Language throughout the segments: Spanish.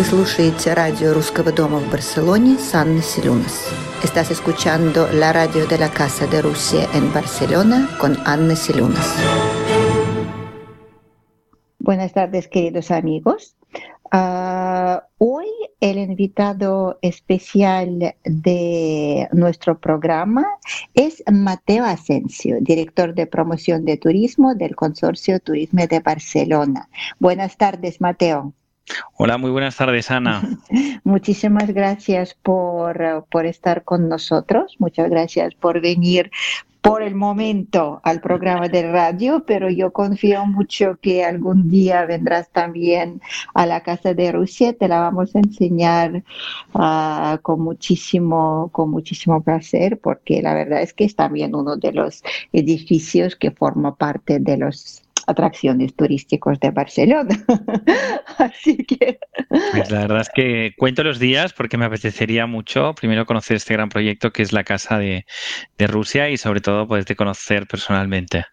Вы слушаете радио Русского дома в Барселоне с Анной Селюнас. Estás escuchando la radio de la Casa de Rusia en Barcelona con Anna Silunas. Buenas tardes, queridos amigos. Uh, hoy el invitado especial de nuestro programa es Mateo Asensio, director de promoción de turismo del Consorcio Turismo de Barcelona. Buenas tardes, Mateo. Hola, muy buenas tardes, Ana. Muchísimas gracias por, por, estar con nosotros. Muchas gracias por venir por el momento al programa de radio, pero yo confío mucho que algún día vendrás también a la Casa de Rusia. Te la vamos a enseñar uh, con, muchísimo, con muchísimo placer, porque la verdad es que es también uno de los edificios que forma parte de los atracciones turísticos de Barcelona. Así que... Pues la verdad es que cuento los días porque me apetecería mucho primero conocer este gran proyecto que es la Casa de, de Rusia y sobre todo poderte conocer personalmente.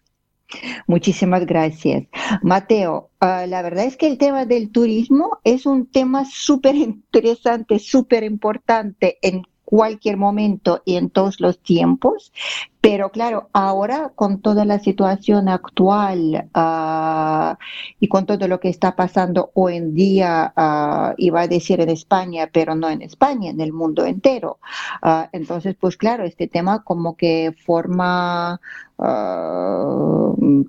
Muchísimas gracias. Mateo, uh, la verdad es que el tema del turismo es un tema súper interesante, súper importante en cualquier momento y en todos los tiempos, pero claro, ahora con toda la situación actual uh, y con todo lo que está pasando hoy en día, uh, iba a decir en España, pero no en España, en el mundo entero. Uh, entonces, pues claro, este tema como que forma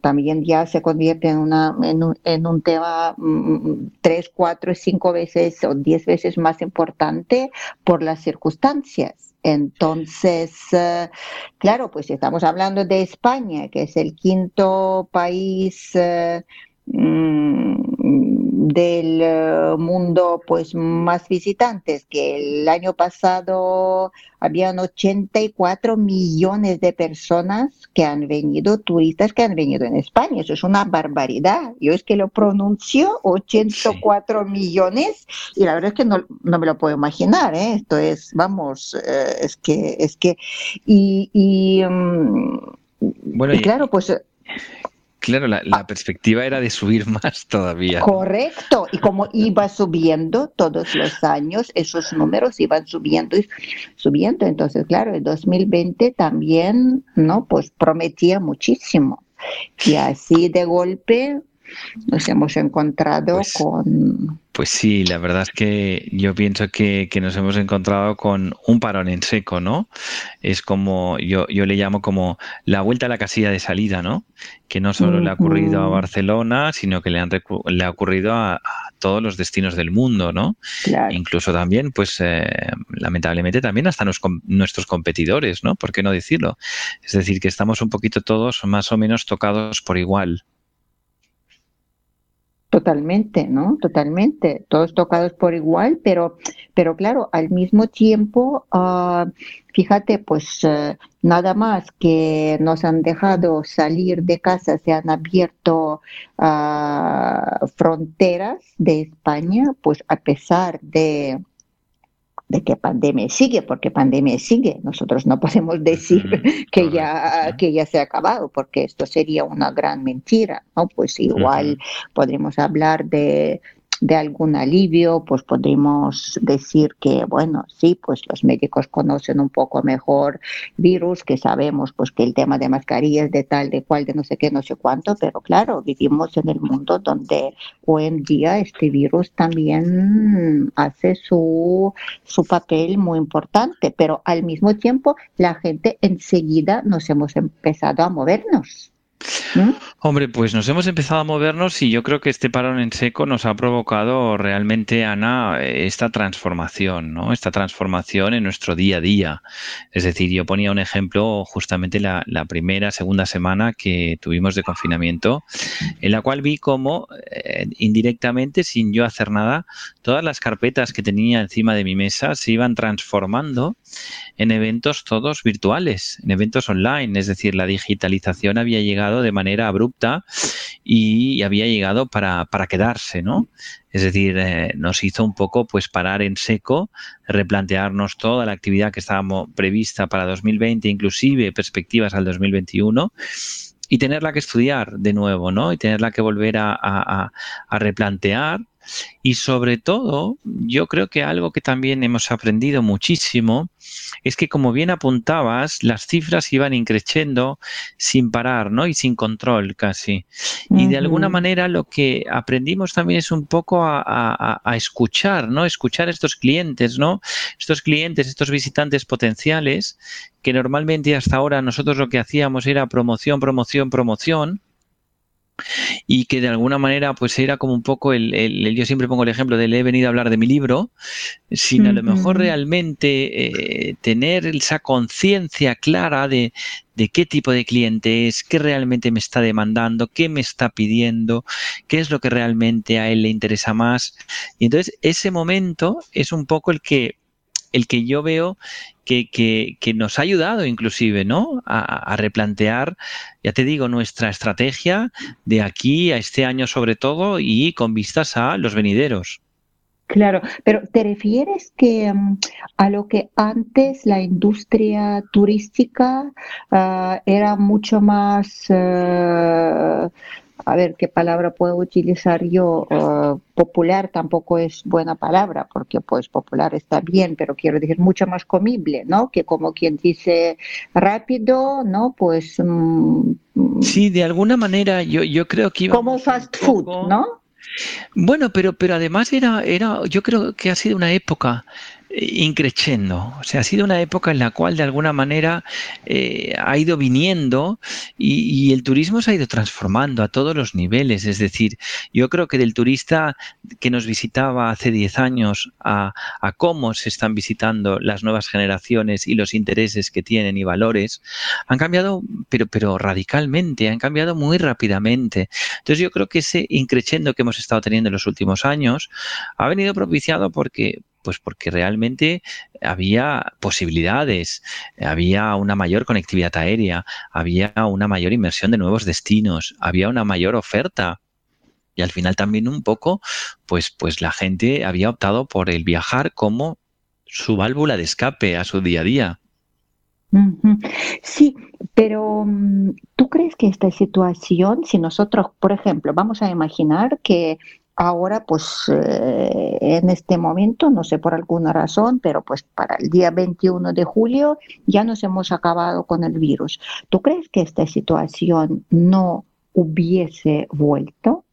también ya se convierte en, una, en, un, en un tema mm, tres, cuatro, cinco veces o diez veces más importante por las circunstancias. Entonces, uh, claro, pues estamos hablando de España, que es el quinto país uh, del uh, mundo pues más visitantes, que el año pasado habían 84 millones de personas que han venido, turistas que han venido en España. Eso es una barbaridad. Yo es que lo pronuncio 84 sí. millones y la verdad es que no, no me lo puedo imaginar. ¿eh? Esto es, vamos, eh, es que, es que, y, y, um, bueno, y claro, pues Claro, la, la, perspectiva era de subir más todavía. Correcto, y como iba subiendo todos los años, esos números iban subiendo y subiendo. Entonces, claro, el 2020 también, ¿no? Pues prometía muchísimo. Y así de golpe nos hemos encontrado pues, con pues sí, la verdad es que yo pienso que, que, nos hemos encontrado con un parón en seco, ¿no? Es como, yo, yo le llamo como la vuelta a la casilla de salida, ¿no? Que no solo uh -huh. le ha ocurrido a Barcelona, sino que le, han, le ha ocurrido a, a, todos los destinos del mundo, ¿no? Claro. Incluso también, pues, eh, lamentablemente también hasta nos, nuestros competidores, ¿no? ¿Por qué no decirlo? Es decir, que estamos un poquito todos más o menos tocados por igual. Totalmente, ¿no? Totalmente. Todos tocados por igual, pero, pero claro, al mismo tiempo, uh, fíjate, pues uh, nada más que nos han dejado salir de casa, se han abierto uh, fronteras de España, pues a pesar de de que pandemia sigue, porque pandemia sigue. Nosotros no podemos decir que ya, que ya se ha acabado, porque esto sería una gran mentira, ¿no? Pues igual podríamos hablar de de algún alivio, pues podemos decir que, bueno, sí, pues los médicos conocen un poco mejor virus, que sabemos pues que el tema de mascarillas, de tal, de cual, de no sé qué, no sé cuánto, pero claro, vivimos en el mundo donde hoy en día este virus también hace su, su papel muy importante, pero al mismo tiempo la gente enseguida nos hemos empezado a movernos. ¿Mm? Hombre, pues nos hemos empezado a movernos y yo creo que este parón en seco nos ha provocado realmente, Ana, esta transformación, ¿no? Esta transformación en nuestro día a día. Es decir, yo ponía un ejemplo justamente la, la primera, segunda semana que tuvimos de confinamiento, en la cual vi cómo eh, indirectamente, sin yo hacer nada, todas las carpetas que tenía encima de mi mesa se iban transformando en eventos todos virtuales, en eventos online. Es decir, la digitalización había llegado de manera abrupta y había llegado para, para quedarse, ¿no? Es decir, eh, nos hizo un poco pues parar en seco, replantearnos toda la actividad que estábamos prevista para 2020, inclusive perspectivas al 2021 y tenerla que estudiar de nuevo, ¿no? Y tenerla que volver a, replantear Y sobre todo, yo creo que algo que también hemos aprendido muchísimo es que, como bien apuntabas, las cifras iban increciendo sin parar, ¿no? Y sin control casi. Y de alguna manera lo que aprendimos también es un poco a, escuchar, ¿no? Escuchar a estos clientes, ¿no? Estos clientes, estos visitantes potenciales, que normalmente hasta ahora nosotros lo que hacíamos era promoción, promoción, promoción y que de alguna manera pues era como un poco el, yo siempre pongo el ejemplo de le he venido a hablar de mi libro, sin a lo mejor realmente eh, tener esa conciencia clara de, de qué tipo de cliente es, qué realmente me está demandando, qué me está pidiendo, qué es lo que realmente a él le interesa más. Y entonces ese momento es un poco el que el que yo veo que, que, nos ha ayudado inclusive, ¿no? A, replantear, ya te digo, nuestra estrategia de aquí a este año sobre todo y con vistas a los venideros. Claro, pero ¿te refieres que mm, a lo que antes la industria turística ah, era mucho más eh, a ver qué palabra puedo utilizar yo, eh, popular tampoco es buena palabra, porque pues popular está bien, pero quiero decir mucho más comible, ¿no? Que como quien dice rápido, ¿no? Pues... Mm, sí, de alguna manera yo, yo creo que... Como fast food, ¿no? Bueno, pero, pero además era, era, yo creo que ha sido una época increciendo. O sea, ha sido una época en la cual de alguna manera eh, ha ido viniendo y, el turismo se ha ido transformando a todos los niveles. Es decir, yo creo que del turista que nos visitaba hace 10 años a, a cómo se están visitando las nuevas generaciones y los intereses que tienen y valores, han cambiado, pero, pero radicalmente, han cambiado muy rápidamente. Entonces yo creo que ese increciendo que hemos estado teniendo en los últimos años ha venido propiciado porque pues porque realmente había posibilidades, había una mayor conectividad aérea, había una mayor inversión de nuevos destinos, había una mayor oferta. Y al final también un poco, pues, pues la gente había optado por el viajar como su válvula de escape a su día a día. Sí, pero mm, ¿tú crees que esta situación, si nosotros, por ejemplo, vamos a imaginar que Ahora, pues eh, en este momento, no sé por alguna razón, pero pues para el día 21 de julio ya nos hemos acabado con el virus. ¿Tú crees que esta situación no hubiese vuelto?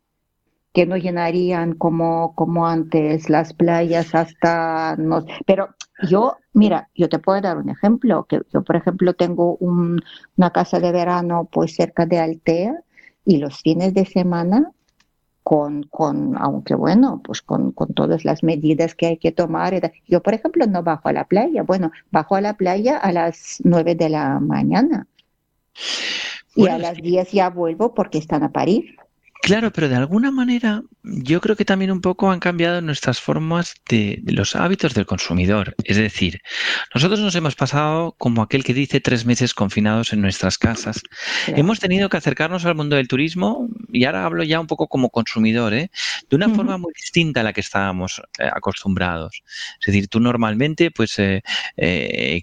que no llenarían como, como antes las playas hasta... No, pero yo, mira, yo te puedo dar un ejemplo, que yo por ejemplo tengo una casa de verano pues cerca de Altea y los fines de semana con, con, aunque bueno, pues con, con, todas las medidas que hay que tomar. Yo, por ejemplo, no bajo a la playa. Bueno, bajo a la playa a las nueve de la mañana. y a las diez ya vuelvo porque están a parir. Claro, pero de alguna manera yo creo que también un poco han cambiado nuestras formas de, los hábitos del consumidor. Es decir, nosotros nos hemos pasado como aquel que dice tres meses confinados en nuestras casas. Hemos tenido que acercarnos al mundo del turismo y ahora hablo ya un poco como consumidor, ¿eh? de una forma muy distinta a la que estábamos eh, acostumbrados. Es decir, tú normalmente, pues, eh,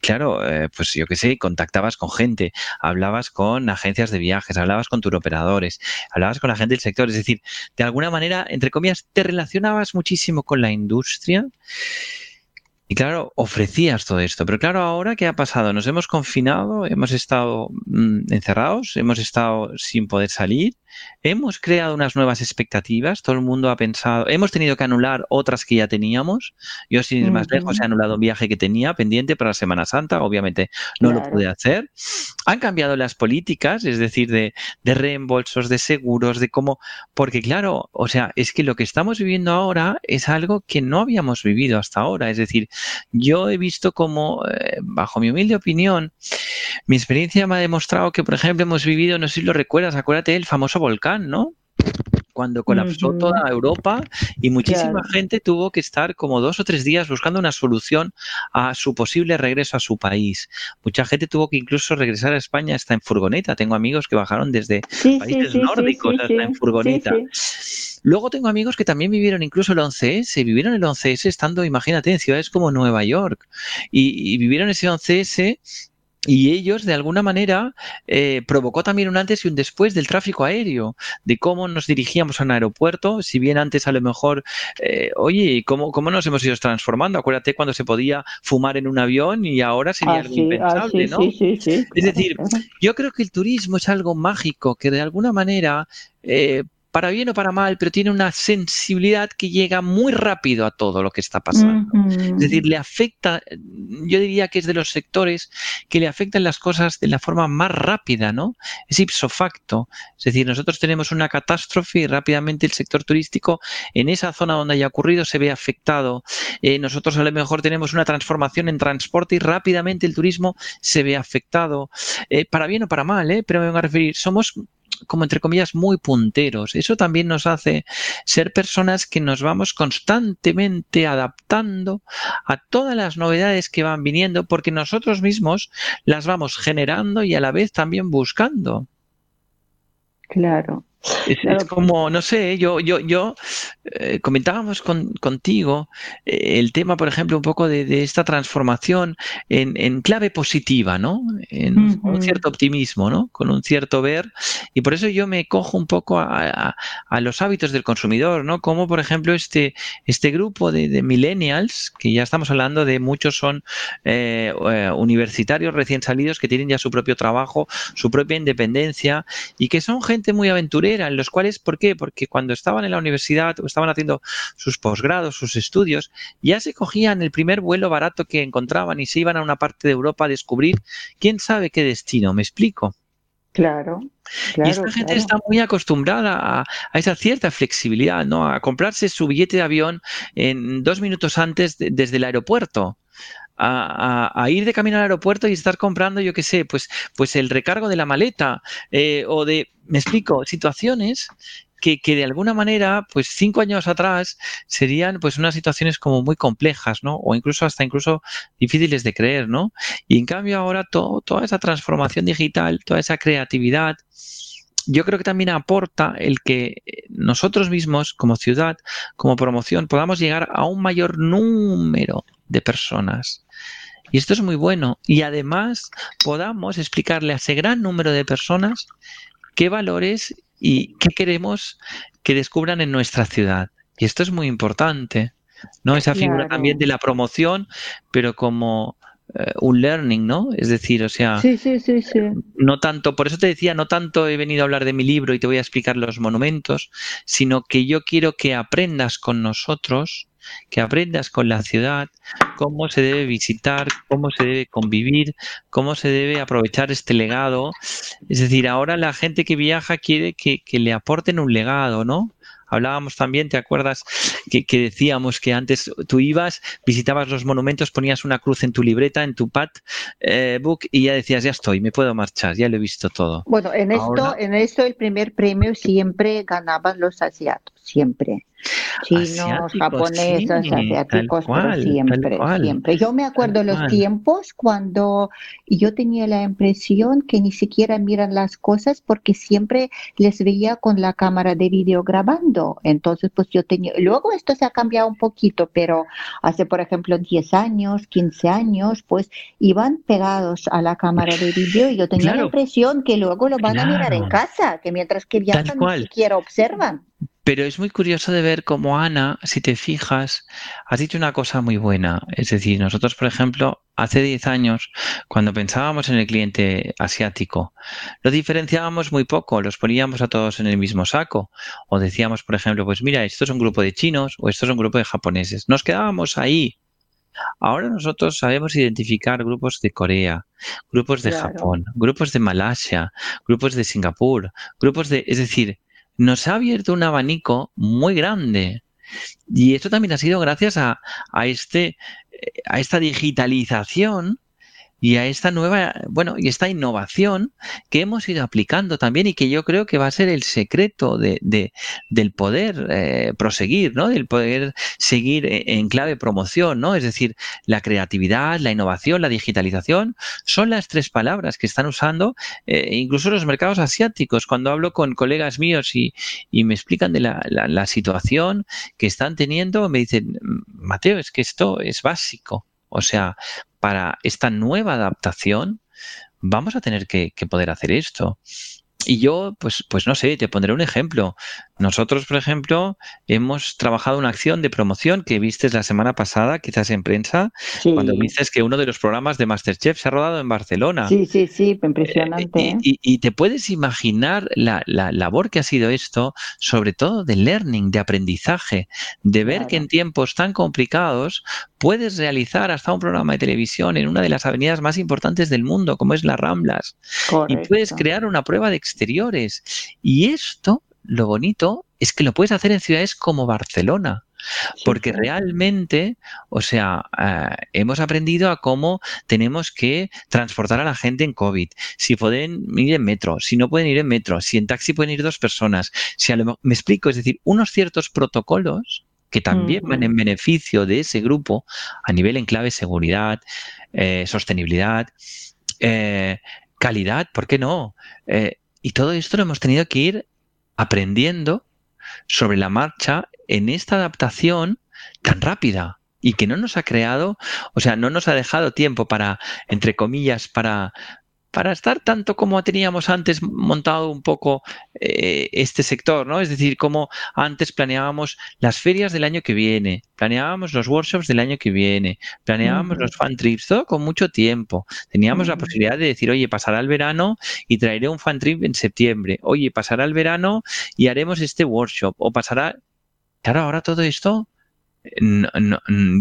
claro, pues yo qué sé, contactabas con gente, hablabas con agencias de viajes, hablabas con turoperadores, hablabas con la gente del sector es decir, de alguna manera, entre comillas, te relacionabas muchísimo con la industria y claro, ofrecías todo esto. Pero claro, ahora ¿qué ha pasado? Nos hemos confinado, hemos estado mm, encerrados, hemos estado sin poder salir hemos creado unas nuevas expectativas, todo el mundo ha pensado, hemos tenido que anular otras que ya teníamos. Yo, sin ir más lejos, he anulado un viaje que tenía pendiente para la Semana Santa, obviamente no lo pude hacer. Han cambiado las políticas, es decir, de, de, reembolsos, de seguros, de cómo, porque claro, o sea, es que lo que estamos viviendo ahora es algo que no habíamos vivido hasta ahora. Es decir, yo he visto como, eh, bajo mi humilde opinión, mi experiencia me ha demostrado que, por ejemplo, hemos vivido, no sé si lo recuerdas, acuérdate, el famoso volcán, ¿no? Cuando colapsó toda Europa y muchísima gente tuvo que estar como dos o tres días buscando una solución a su posible regreso a su país. Mucha gente tuvo que incluso regresar a España hasta en furgoneta. Tengo amigos que bajaron desde países nórdicos hasta en furgoneta. Luego tengo amigos que también vivieron incluso el 11S, vivieron el 11S estando, imagínate, en ciudades como Nueva York y, y vivieron ese 11S y ellos, de alguna manera, eh, provocó también un antes y un después del tráfico aéreo, de cómo nos dirigíamos a un aeropuerto, si bien antes a lo mejor, eh, oye, ¿cómo, ¿cómo nos hemos ido transformando? Acuérdate cuando se podía fumar en un avión y ahora sería algo impensable, ¿no? es decir, yo creo que el turismo es algo mágico que de alguna manera eh, para bien o para mal, pero tiene una sensibilidad que llega muy rápido a todo lo que está pasando. Es decir, le afecta, yo diría que es de los sectores que le afectan las cosas de la forma más rápida, ¿no? Es ipso facto. Es decir, nosotros tenemos una catástrofe y rápidamente el sector turístico en esa zona donde haya ocurrido se ve afectado. Eh, nosotros a lo mejor tenemos una transformación en transporte y rápidamente el turismo se ve afectado. Eh, para bien o para mal, ¿eh? Pero me voy a referir, somos como entre comillas, muy punteros. Eso también nos hace ser personas que nos vamos constantemente adaptando a todas las novedades que van viniendo porque nosotros mismos las vamos generando y a la vez también buscando. Claro. Es, como, no sé, yo, yo, yo eh, comentábamos contigo eh, el tema, por ejemplo, un poco de, esta transformación en, clave positiva, ¿no? En un cierto optimismo, ¿no? Con un cierto ver. Y por eso yo me cojo un poco a, los hábitos del consumidor, ¿no? Como, por ejemplo, este, este grupo de, millennials, que ya estamos hablando de muchos son eh, universitarios recién salidos que tienen ya su propio trabajo, su propia independencia y que son gente muy aventurera en los cuales, ¿por qué? Porque cuando estaban en la universidad o estaban haciendo sus posgrados, sus estudios, ya se cogían el primer vuelo barato que encontraban y se iban a una parte de Europa a descubrir quién sabe qué destino, ¿me explico? Claro. y esta gente está muy acostumbrada a, esa cierta flexibilidad, ¿no? A comprarse su billete de avión en dos minutos antes desde el aeropuerto a, ir de camino al aeropuerto y estar comprando, yo qué sé, pues, pues el recargo de la maleta eh, o de, me explico, situaciones que, que, de alguna manera, pues cinco años atrás serían pues unas situaciones como muy complejas, ¿no? O incluso hasta incluso difíciles de creer, ¿no? Y en cambio ahora toda esa transformación digital, toda esa creatividad, yo creo que también aporta el que nosotros mismos, como ciudad, como promoción, podamos llegar a un mayor número de personas. Y esto es muy bueno. Y además podamos explicarle a ese gran número de personas qué valores y qué queremos que descubran en nuestra ciudad. Y esto es muy importante. ¿no? Esa figura también de la promoción, pero como eh, un learning, ¿no? Es decir, o sea, sí, sí, sí, sí. no tanto, por eso te decía, no tanto he venido a hablar de mi libro y te voy a explicar los monumentos, sino que yo quiero que aprendas con nosotros, que aprendas con la ciudad cómo se debe visitar, cómo se debe convivir, cómo se debe aprovechar este legado. Es decir, ahora la gente que viaja quiere que, que le aporten un legado, ¿no? Hablábamos también, ¿te acuerdas que, decíamos que antes tú ibas, visitabas los monumentos, ponías una cruz en tu libreta, en tu pad eh, book y ya decías, ya estoy, me puedo marchar, ya lo he visto todo. Bueno, en esto, en esto el primer premio siempre ganaban los asiáticos, siempre chinos, japoneses, asiáticos, pero siempre, siempre. Yo me acuerdo los tiempos cuando yo tenía la impresión que ni siquiera miran las cosas porque siempre les veía con la cámara de video grabando. Entonces, pues yo tenía, luego esto se ha cambiado un poquito, pero hace, por ejemplo, 10 años, 15 años, pues iban pegados a la cámara de video y yo tenía la impresión que luego lo van a mirar en casa, que mientras que viajan ni siquiera observan. Pero es muy curioso de ver cómo Ana, si te fijas, has dicho una cosa muy buena. Es decir, nosotros, por ejemplo, hace 10 años, cuando pensábamos en el cliente asiático, lo diferenciábamos muy poco, los poníamos a todos en el mismo saco. O decíamos, por ejemplo, pues mira, esto es un grupo de chinos o esto es un grupo de japoneses. Nos quedábamos ahí. Ahora nosotros sabemos identificar grupos de Corea, grupos de Japón, grupos de Malasia, grupos de Singapur, grupos de... Es decir, nos ha abierto un abanico muy grande. Y esto también ha sido gracias a, a, este, a esta digitalización y a esta nueva, bueno, y esta innovación que hemos ido aplicando también y que yo creo que va a ser el secreto de, del poder eh, proseguir, ¿no? Del poder seguir e, en clave promoción, ¿no? Es decir, la creatividad, la innovación, la digitalización son las tres palabras que están usando eh, incluso los mercados asiáticos. Cuando hablo con colegas míos y, y me explican de la, la situación que están teniendo, me dicen, Mateo, es que esto es básico. O sea, para esta nueva adaptación, vamos a tener que, que poder hacer esto. Y yo, pues, pues no sé, te pondré un ejemplo. Nosotros, por ejemplo, hemos trabajado una acción de promoción que viste la semana pasada, quizás en prensa, cuando viste que uno de los programas de Masterchef se ha rodado en Barcelona. Sí, sí, sí, impresionante. Eh, y, y, te puedes imaginar la, la, labor que ha sido esto, sobre todo de learning, de aprendizaje, de ver que en tiempos tan complicados puedes realizar hasta un programa de televisión en una de las avenidas más importantes del mundo, como es las Ramblas. Y puedes crear una prueba de exteriores. Y esto, lo bonito, es que lo puedes hacer en ciudades como Barcelona. Porque realmente, o sea, eh, hemos aprendido a cómo tenemos que transportar a la gente en COVID. Si pueden ir en metro, si no pueden ir en metro, si en taxi pueden ir dos personas. Si me explico, es decir, unos ciertos protocolos que también van en beneficio de ese grupo a nivel en clave seguridad, eh, sostenibilidad, eh, calidad, ¿por qué no? Eh, y todo esto lo hemos tenido que ir aprendiendo sobre la marcha en esta adaptación tan rápida y que no nos ha creado, o sea, no nos ha dejado tiempo para, entre comillas, para, para estar tanto como teníamos antes montado un poco eh, este sector, ¿no? Es decir, como antes planeábamos las ferias del año que viene, planeábamos los workshops del año que viene, planeábamos los fan trips, todo con mucho tiempo. Teníamos la posibilidad de decir, oye, pasará el verano y traeré un fan trip en septiembre. Oye, pasará el verano y haremos este workshop. O pasará. Claro, ahora todo esto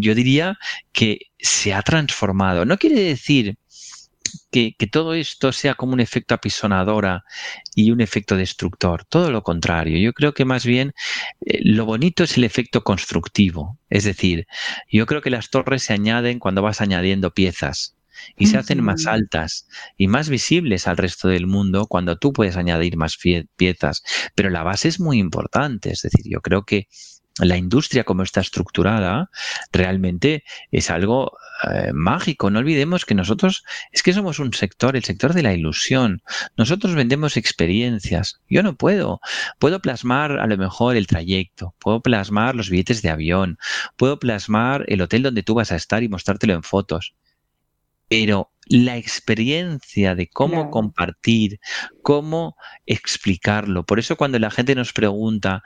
yo diría que se ha transformado. No quiere decir que, todo esto sea como un efecto apisonadora y un efecto destructor. Todo lo contrario. Yo creo que más bien eh, lo bonito es el efecto constructivo. Es decir, yo creo que las torres se añaden cuando vas añadiendo piezas y se hacen más altas y más visibles al resto del mundo cuando tú puedes añadir más piezas. Pero la base es muy importante. Es decir, yo creo que la industria como está estructurada realmente es algo eh, mágico. No olvidemos que nosotros es que somos un sector, el sector de la ilusión. Nosotros vendemos experiencias. Yo no puedo. Puedo plasmar a lo mejor el trayecto, puedo plasmar los billetes de avión, puedo plasmar el hotel donde tú vas a estar y mostrártelo en fotos. Pero la experiencia de cómo compartir, cómo explicarlo. Por eso cuando la gente nos pregunta,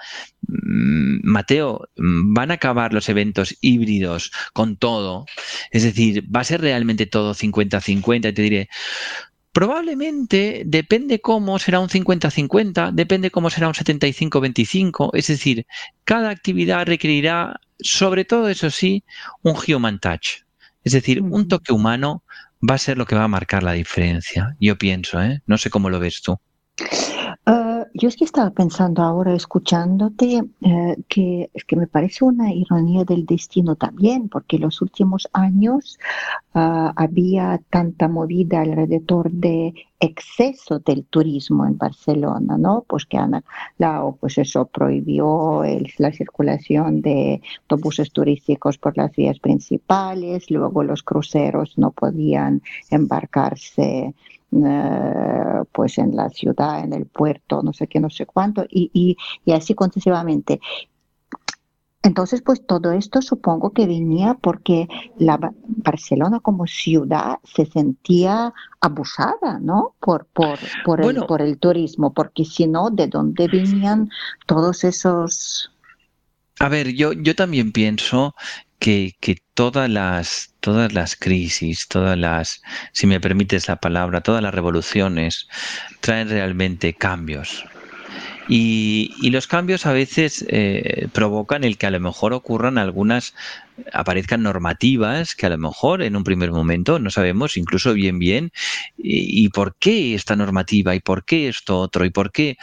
mm, Mateo, ¿van a acabar los eventos híbridos con todo? Es decir, ¿va a ser realmente todo 50-50? Y te diré, Probablemente depende cómo será un 50-50, depende cómo será un 75-25, es decir, cada actividad requerirá, sobre todo eso sí, un human touch, es decir, un toque humano va a ser lo que va a marcar la diferencia, yo pienso, ¿eh? No sé cómo lo ves tú. Yo es que estaba pensando ahora, escuchándote, eh, que es que me parece una ironía del destino también, porque en los últimos años ah, había tanta movida alrededor de exceso del turismo en Barcelona, ¿no? Pues que Ana Lao, pues eso prohibió la circulación de autobuses turísticos por las vías principales, luego los cruceros no podían embarcarse eh, pues en la ciudad, en el puerto, no sé qué, no sé cuánto, y, y, y así continuamente. Entonces, pues todo esto supongo que venía porque la Barcelona como ciudad se sentía abusada, ¿no? Por, por, por, el, por el turismo, porque si no, ¿de dónde venían todos esos... A ver, yo, yo también pienso que, todas las todas las crisis, todas las, si me permites la palabra, todas las revoluciones traen realmente cambios. Y, y los cambios a veces eh, provocan el que a lo mejor ocurran algunas aparezcan normativas que a lo mejor en un primer momento no sabemos incluso bien bien y, por qué esta normativa y por qué esto otro y por qué.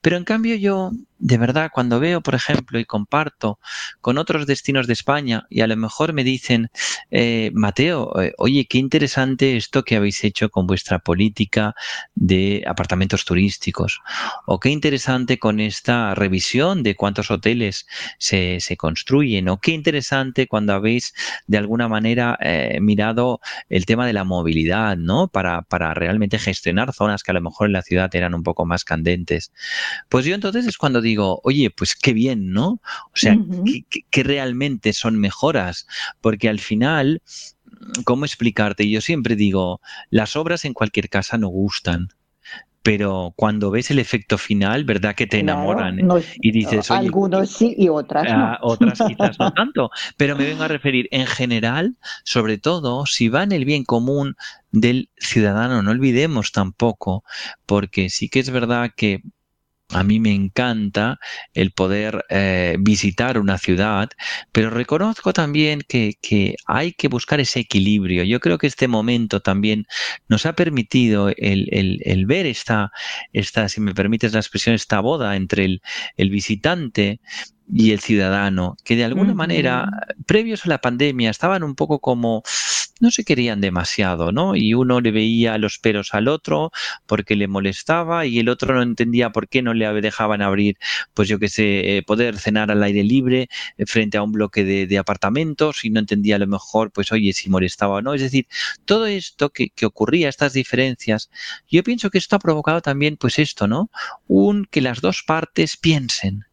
Pero en cambio yo, de verdad, cuando veo, por ejemplo, y comparto con otros destinos de España y a lo mejor me dicen, eh, Mateo, eh, oye, qué interesante esto que habéis hecho con vuestra política de apartamentos turísticos o qué interesante con esta revisión de cuántos hoteles se, se construyen o qué interesante cuando habéis de alguna manera eh, mirado el tema de la movilidad, ¿no? Para, para realmente gestionar zonas que a lo mejor en la ciudad eran un poco más candentes. Pues yo entonces es cuando digo, oye, pues qué bien, ¿no? O sea, que, realmente son mejoras, porque al final ¿cómo explicarte? Yo siempre digo, las obras en cualquier casa no gustan pero cuando ves el efecto final, ¿verdad que te enamoran? y dices, Oye, algunos sí y otras no. Ah, otras quizás no tanto, pero me vengo a referir en general, sobre todo, si va en el bien común del ciudadano, no olvidemos tampoco, porque sí que es verdad que a mí me encanta el poder eh, visitar una ciudad, pero reconozco también que, hay que buscar ese equilibrio. Yo creo que este momento también nos ha permitido el, ver esta, esta, si me permites la expresión, esta boda entre el, el visitante y el ciudadano, que de alguna manera, previos a la pandemia, estaban un poco como no se querían demasiado, ¿no? Y uno le veía los pelos al otro porque le molestaba y el otro no entendía por qué no le dejaban abrir, pues yo qué sé, eh, poder cenar al aire libre eh, frente a un bloque de, apartamentos y no entendía a lo mejor, pues oye, si molestaba o no. Es decir, todo esto que, que ocurría, estas diferencias, yo pienso que esto ha provocado también, pues esto, ¿no? Un que las dos partes piensen,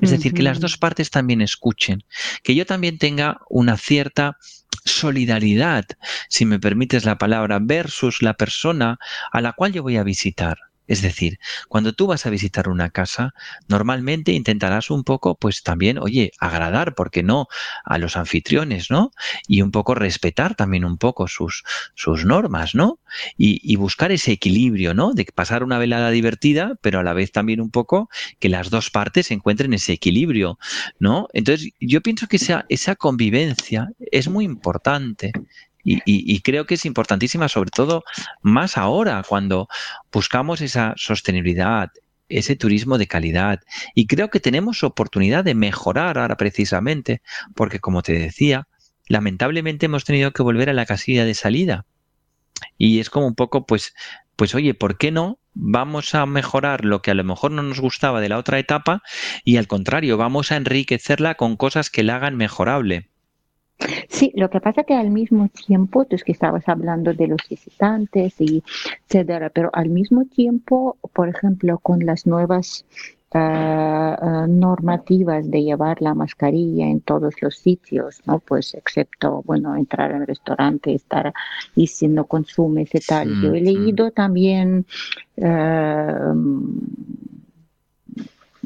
es decir, que las dos partes también escuchen, que yo también tenga una cierta solidaridad, si me permites la palabra, versus la persona a la cual yo voy a visitar. Es decir, cuando tú vas a visitar una casa, normalmente intentarás un poco, pues también, oye, agradar, porque no, a los anfitriones, ¿no? Y un poco respetar también un poco sus, sus normas, ¿no? Y, buscar ese equilibrio, ¿no? De pasar una velada divertida, pero a la vez también un poco que las dos partes encuentren ese equilibrio, ¿no? Entonces, yo pienso que esa, esa convivencia es muy importante y, creo que es importantísima, sobre todo más ahora, cuando buscamos esa sostenibilidad, ese turismo de calidad. Y creo que tenemos oportunidad de mejorar ahora precisamente, porque como te decía, lamentablemente hemos tenido que volver a la casilla de salida. Y es como un poco, pues, pues oye, ¿por qué no? Vamos a mejorar lo que a lo mejor no nos gustaba de la otra etapa y al contrario, vamos a enriquecerla con cosas que la hagan mejorable. Sí, lo que pasa que al mismo tiempo, tú es que estabas hablando de los visitantes y etcétera, pero al mismo tiempo, por ejemplo, con las nuevas ah, normativas de llevar la mascarilla en todos los sitios, ¿no? Pues excepto, bueno, entrar en el restaurante, estar y si no consumes y tal. Yo he leído también ah,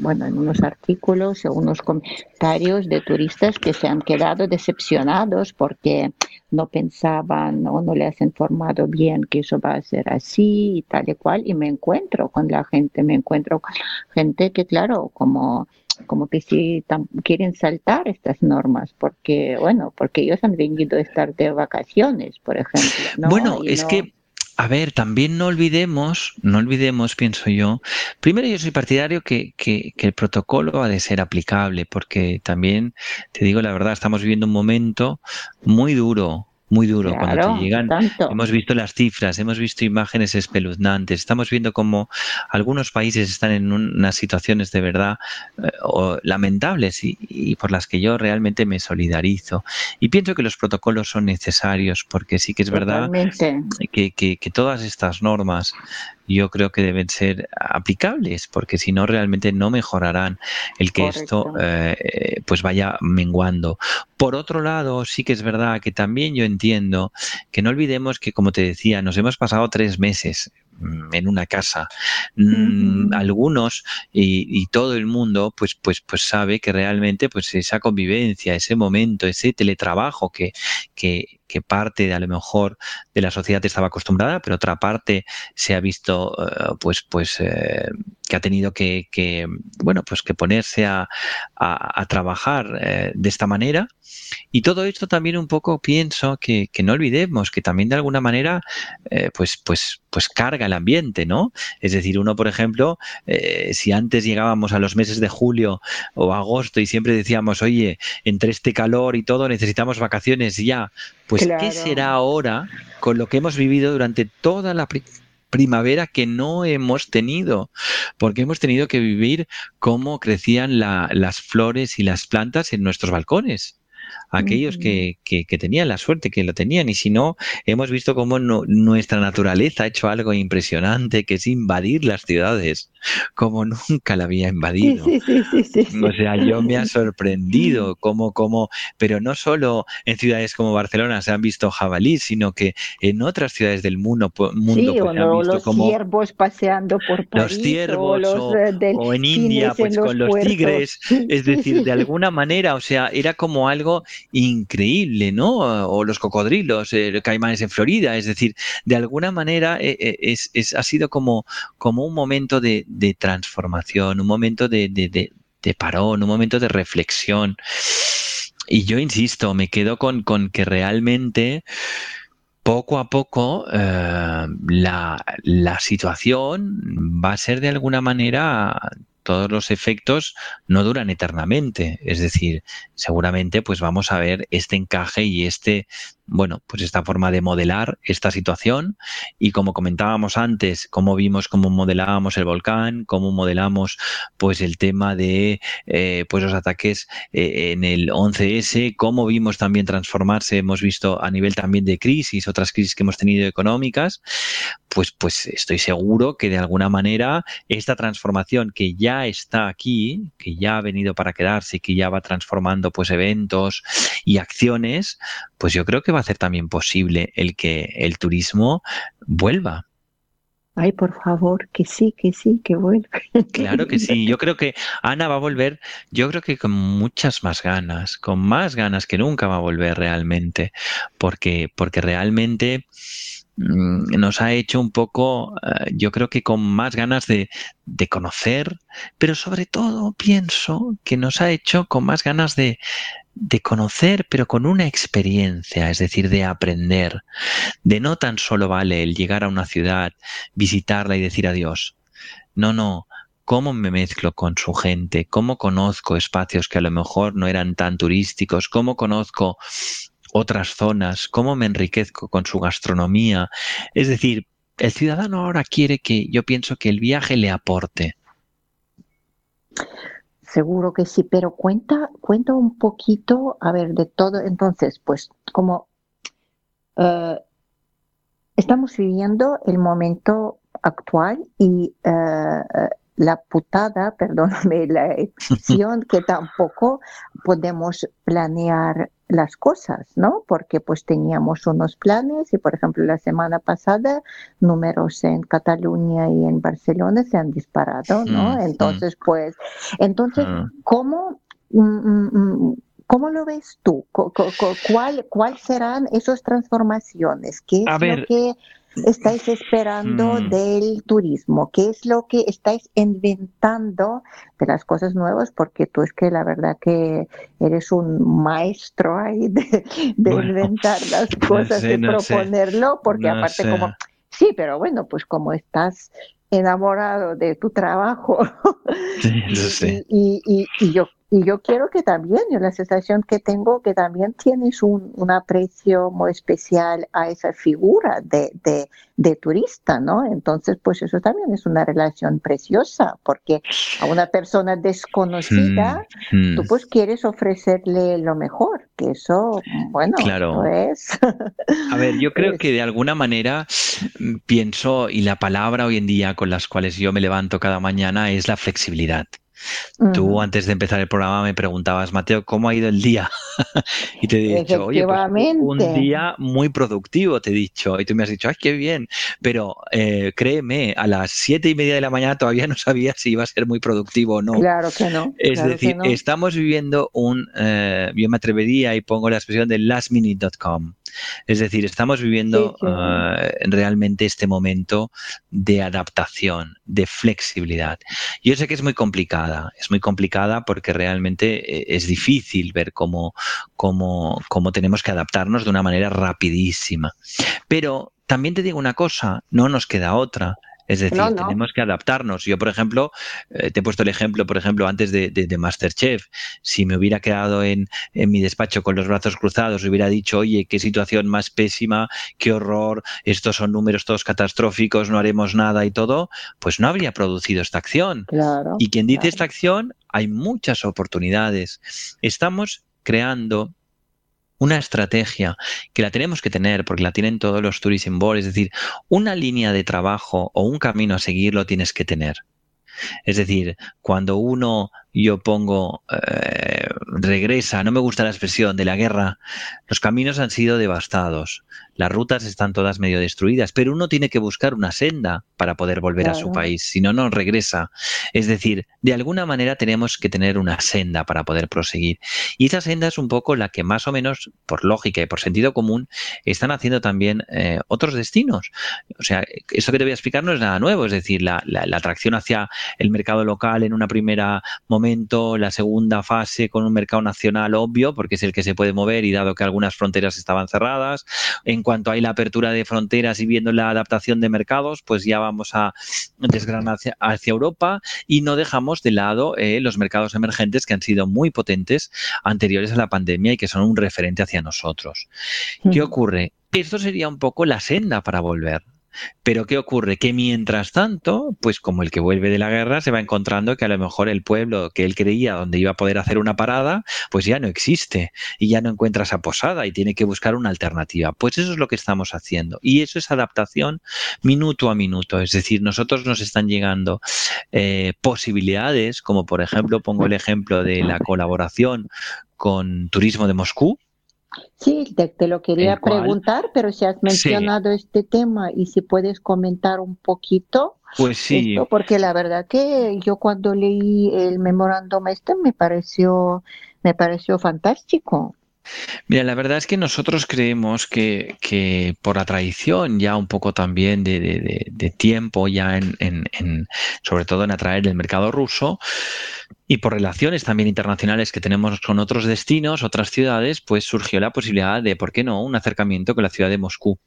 bueno, en unos artículos o unos comentarios de turistas que se han quedado decepcionados porque no pensaban o no les han informado bien que eso va a ser así y tal y cual. Y me encuentro con la gente, me encuentro con gente que, claro, como como que si quieren saltar estas normas porque bueno porque ellos han venido a estar de vacaciones por ejemplo bueno es que a ver, también no olvidemos, no olvidemos, pienso yo, primero yo soy partidario que, que, que, el protocolo ha de ser aplicable, porque también, te digo la verdad, estamos viviendo un momento muy duro, muy duro cuando te llegan. Hemos visto las cifras, hemos visto imágenes espeluznantes, estamos viendo cómo algunos países están en unas situaciones de verdad eh, lamentables y, por las que yo realmente me solidarizo. Y pienso que los protocolos son necesarios porque sí que es verdad que, que, que todas estas normas yo creo que deben ser aplicables, porque si no realmente no mejorarán el que esto eh, pues vaya menguando. Por otro lado, sí que es verdad que también yo entiendo que no olvidemos que, como te decía, nos hemos pasado tres meses mm, en una casa. Mm, algunos y, todo el mundo pues, pues, pues sabe que realmente pues esa convivencia, ese momento, ese teletrabajo que, que, que parte de a lo mejor de la sociedad estaba acostumbrada, pero otra parte se ha visto eh, pues pues eh, que ha tenido que, bueno pues que ponerse a, a, trabajar eh, de esta manera. Y todo esto también un poco pienso que, que no olvidemos que también de alguna manera pues pues pues carga el ambiente no es decir uno por ejemplo si antes llegábamos a los meses de julio o agosto y siempre decíamos oye entre este calor y todo necesitamos vacaciones ya pues, ¿qué será ahora con lo que hemos vivido durante toda la primavera que no hemos tenido? Porque hemos tenido que vivir cómo crecían las flores y las plantas en nuestros balcones. Aquellos que, que, tenían la suerte, que lo tenían, y si no, hemos visto cómo nuestra naturaleza ha hecho algo impresionante, que es invadir las ciudades, como nunca la había invadido. o sea, yo me ha sorprendido cómo, cómo, pero no solo en ciudades como Barcelona se han visto jabalíes, sino que en otras ciudades del mundo, mundo pues, se han visto los como ciervos paseando por París, los ciervos o, eh, en India, pues con los tigres, es decir, de alguna manera, o sea, era como algo increíble, ¿no? O los cocodrilos, eh, caimanes en Florida, es decir, de alguna manera eh, eh, ha sido como, como un momento de, transformación, un momento de, de, de, parón, un momento de reflexión. Y yo insisto, me quedo con, con que realmente poco a poco la, la, situación va a ser de alguna manera todos los efectos no duran eternamente. Es decir, seguramente pues vamos a ver este encaje y este bueno, pues esta forma de modelar esta situación. Y como comentábamos antes, cómo vimos cómo modelábamos el volcán, cómo modelamos pues el tema de eh, pues los ataques eh, en el 11S, cómo vimos también transformarse, hemos visto a nivel también de crisis, otras crisis que hemos tenido económicas, pues, pues estoy seguro que de alguna manera esta transformación que ya está aquí, que ya ha venido para quedarse, que ya va transformando pues eventos y acciones, pues yo creo que va a hacer también posible el que el turismo vuelva. Ay, por favor, que sí, que sí, que vuelva. Claro que sí. Yo creo que Ana va a volver, yo creo que con muchas más ganas, con más ganas que nunca va a volver realmente, porque, porque realmente nos ha hecho un poco, eh, yo creo que con más ganas de, de, conocer, pero sobre todo pienso que nos ha hecho con más ganas de, de conocer, pero con una experiencia, es decir, de aprender, de no tan solo vale el llegar a una ciudad, visitarla y decir adiós. No, no, cómo me mezclo con su gente, cómo conozco espacios que a lo mejor no eran tan turísticos, cómo conozco otras zonas, cómo me enriquezco con su gastronomía. Es decir, el ciudadano ahora quiere que yo pienso que el viaje le aporte. Seguro que sí, pero cuenta, cuenta un poquito, a ver, de todo. Entonces, pues como eh, estamos viviendo el momento actual y eh, la putada, perdóname la expresión, que tampoco podemos planear las cosas, ¿no? Porque pues teníamos unos planes y por ejemplo la semana pasada números en Cataluña y en Barcelona se han disparado, ¿no? Mm, entonces mm. pues, entonces, mm. ¿cómo... ¿Cómo lo ves tú? ¿Cuál, ¿Cuál serán esas transformaciones? ¿Qué es lo que estáis esperando mm. del turismo? ¿Qué es lo que estáis inventando de las cosas nuevas? Porque tú es que la verdad que eres un maestro ahí de, inventar las cosas y proponerlo, porque aparte como, sí, pero bueno, pues como estás enamorado de tu trabajo y, y, y, yo y yo quiero que también, yo la sensación que tengo, que también tienes un, un aprecio muy especial a esa figura de, de, de, turista, ¿no? Entonces, pues eso también es una relación preciosa, porque a una persona desconocida, mm, tú pues quieres ofrecerle lo mejor, que eso, bueno, claro. es. a ver, yo creo que de alguna manera pienso, y la palabra hoy en día con las cuales yo me levanto cada mañana es la flexibilidad. Tú antes de empezar el programa me preguntabas, Mateo, ¿cómo ha ido el día? y te he dicho, oye, pues, un día muy productivo, te he dicho. Y tú me has dicho, ay, qué bien. Pero eh, créeme, a las siete y media de la mañana todavía no sabía si iba a ser muy productivo o no. Claro que no. Es decir, estamos viviendo un, eh, yo me atrevería y pongo la expresión de lastminute.com. Es decir, estamos viviendo eh, realmente este momento de adaptación, de flexibilidad. Yo sé que es muy es muy complicada porque realmente eh, es difícil ver cómo, cómo, cómo tenemos que adaptarnos de una manera rapidísima. Pero también te digo una cosa, no nos queda otra. Es decir, tenemos que adaptarnos. Yo, por ejemplo, eh, te he puesto el ejemplo, por ejemplo, antes de, de, Masterchef. Si me hubiera quedado en, en, mi despacho con los brazos cruzados, hubiera dicho, oye, qué situación más pésima, qué horror, estos son números todos catastróficos, no haremos nada y todo, pues no habría producido esta acción. y quien dice esta acción, hay muchas oportunidades. Estamos creando una estrategia que la tenemos que tener porque la tienen todos los tourism boards, es decir, una línea de trabajo o un camino a seguir lo tienes que tener. Es decir, cuando uno, yo pongo, eh, regresa, no me gusta la expresión, de la guerra, los caminos han sido devastados, las rutas están todas medio destruidas, pero uno tiene que buscar una senda para poder volver a su país, si no, no regresa. Es decir, de alguna manera tenemos que tener una senda para poder proseguir. Y esa senda es un poco la que más o menos, por lógica y por sentido común, están haciendo también eh, otros destinos. O sea, eso que te voy a explicar no es nada nuevo, es decir, la, la atracción hacia el mercado local en una primera momento, la segunda fase con un mercado nacional obvio, porque es el que se puede mover y dado que algunas fronteras estaban cerradas. En cuanto hay la apertura de fronteras y viendo la adaptación de mercados, pues ya vamos a desgranar hacia, Europa y no dejamos de lado eh, los mercados emergentes que han sido muy potentes anteriores a la pandemia y que son un referente hacia nosotros. ¿Qué ocurre? Esto sería un poco la senda para volver. Pero ¿qué ocurre? Que mientras tanto, pues como el que vuelve de la guerra, se va encontrando que a lo mejor el pueblo que él creía donde iba a poder hacer una parada, pues ya no existe y ya no encuentra esa posada y tiene que buscar una alternativa. Pues eso es lo que estamos haciendo. Y eso es adaptación minuto a minuto. Es decir, nosotros nos están llegando eh, posibilidades, como por ejemplo, pongo el ejemplo de la colaboración con Turismo de Moscú, Sí, te, lo quería preguntar, pero si has mencionado este tema y si puedes comentar un poquito. Pues sí. porque la verdad que yo cuando leí el memorándum este me pareció, me pareció fantástico. Mira, la verdad es que nosotros creemos que, que por la tradición ya un poco también de, de, de tiempo, ya en, en, en, sobre todo en atraer el mercado ruso, y por relaciones también internacionales que tenemos con otros destinos, otras ciudades, pues surgió la posibilidad de, ¿por qué no?, un acercamiento con la ciudad de Moscú.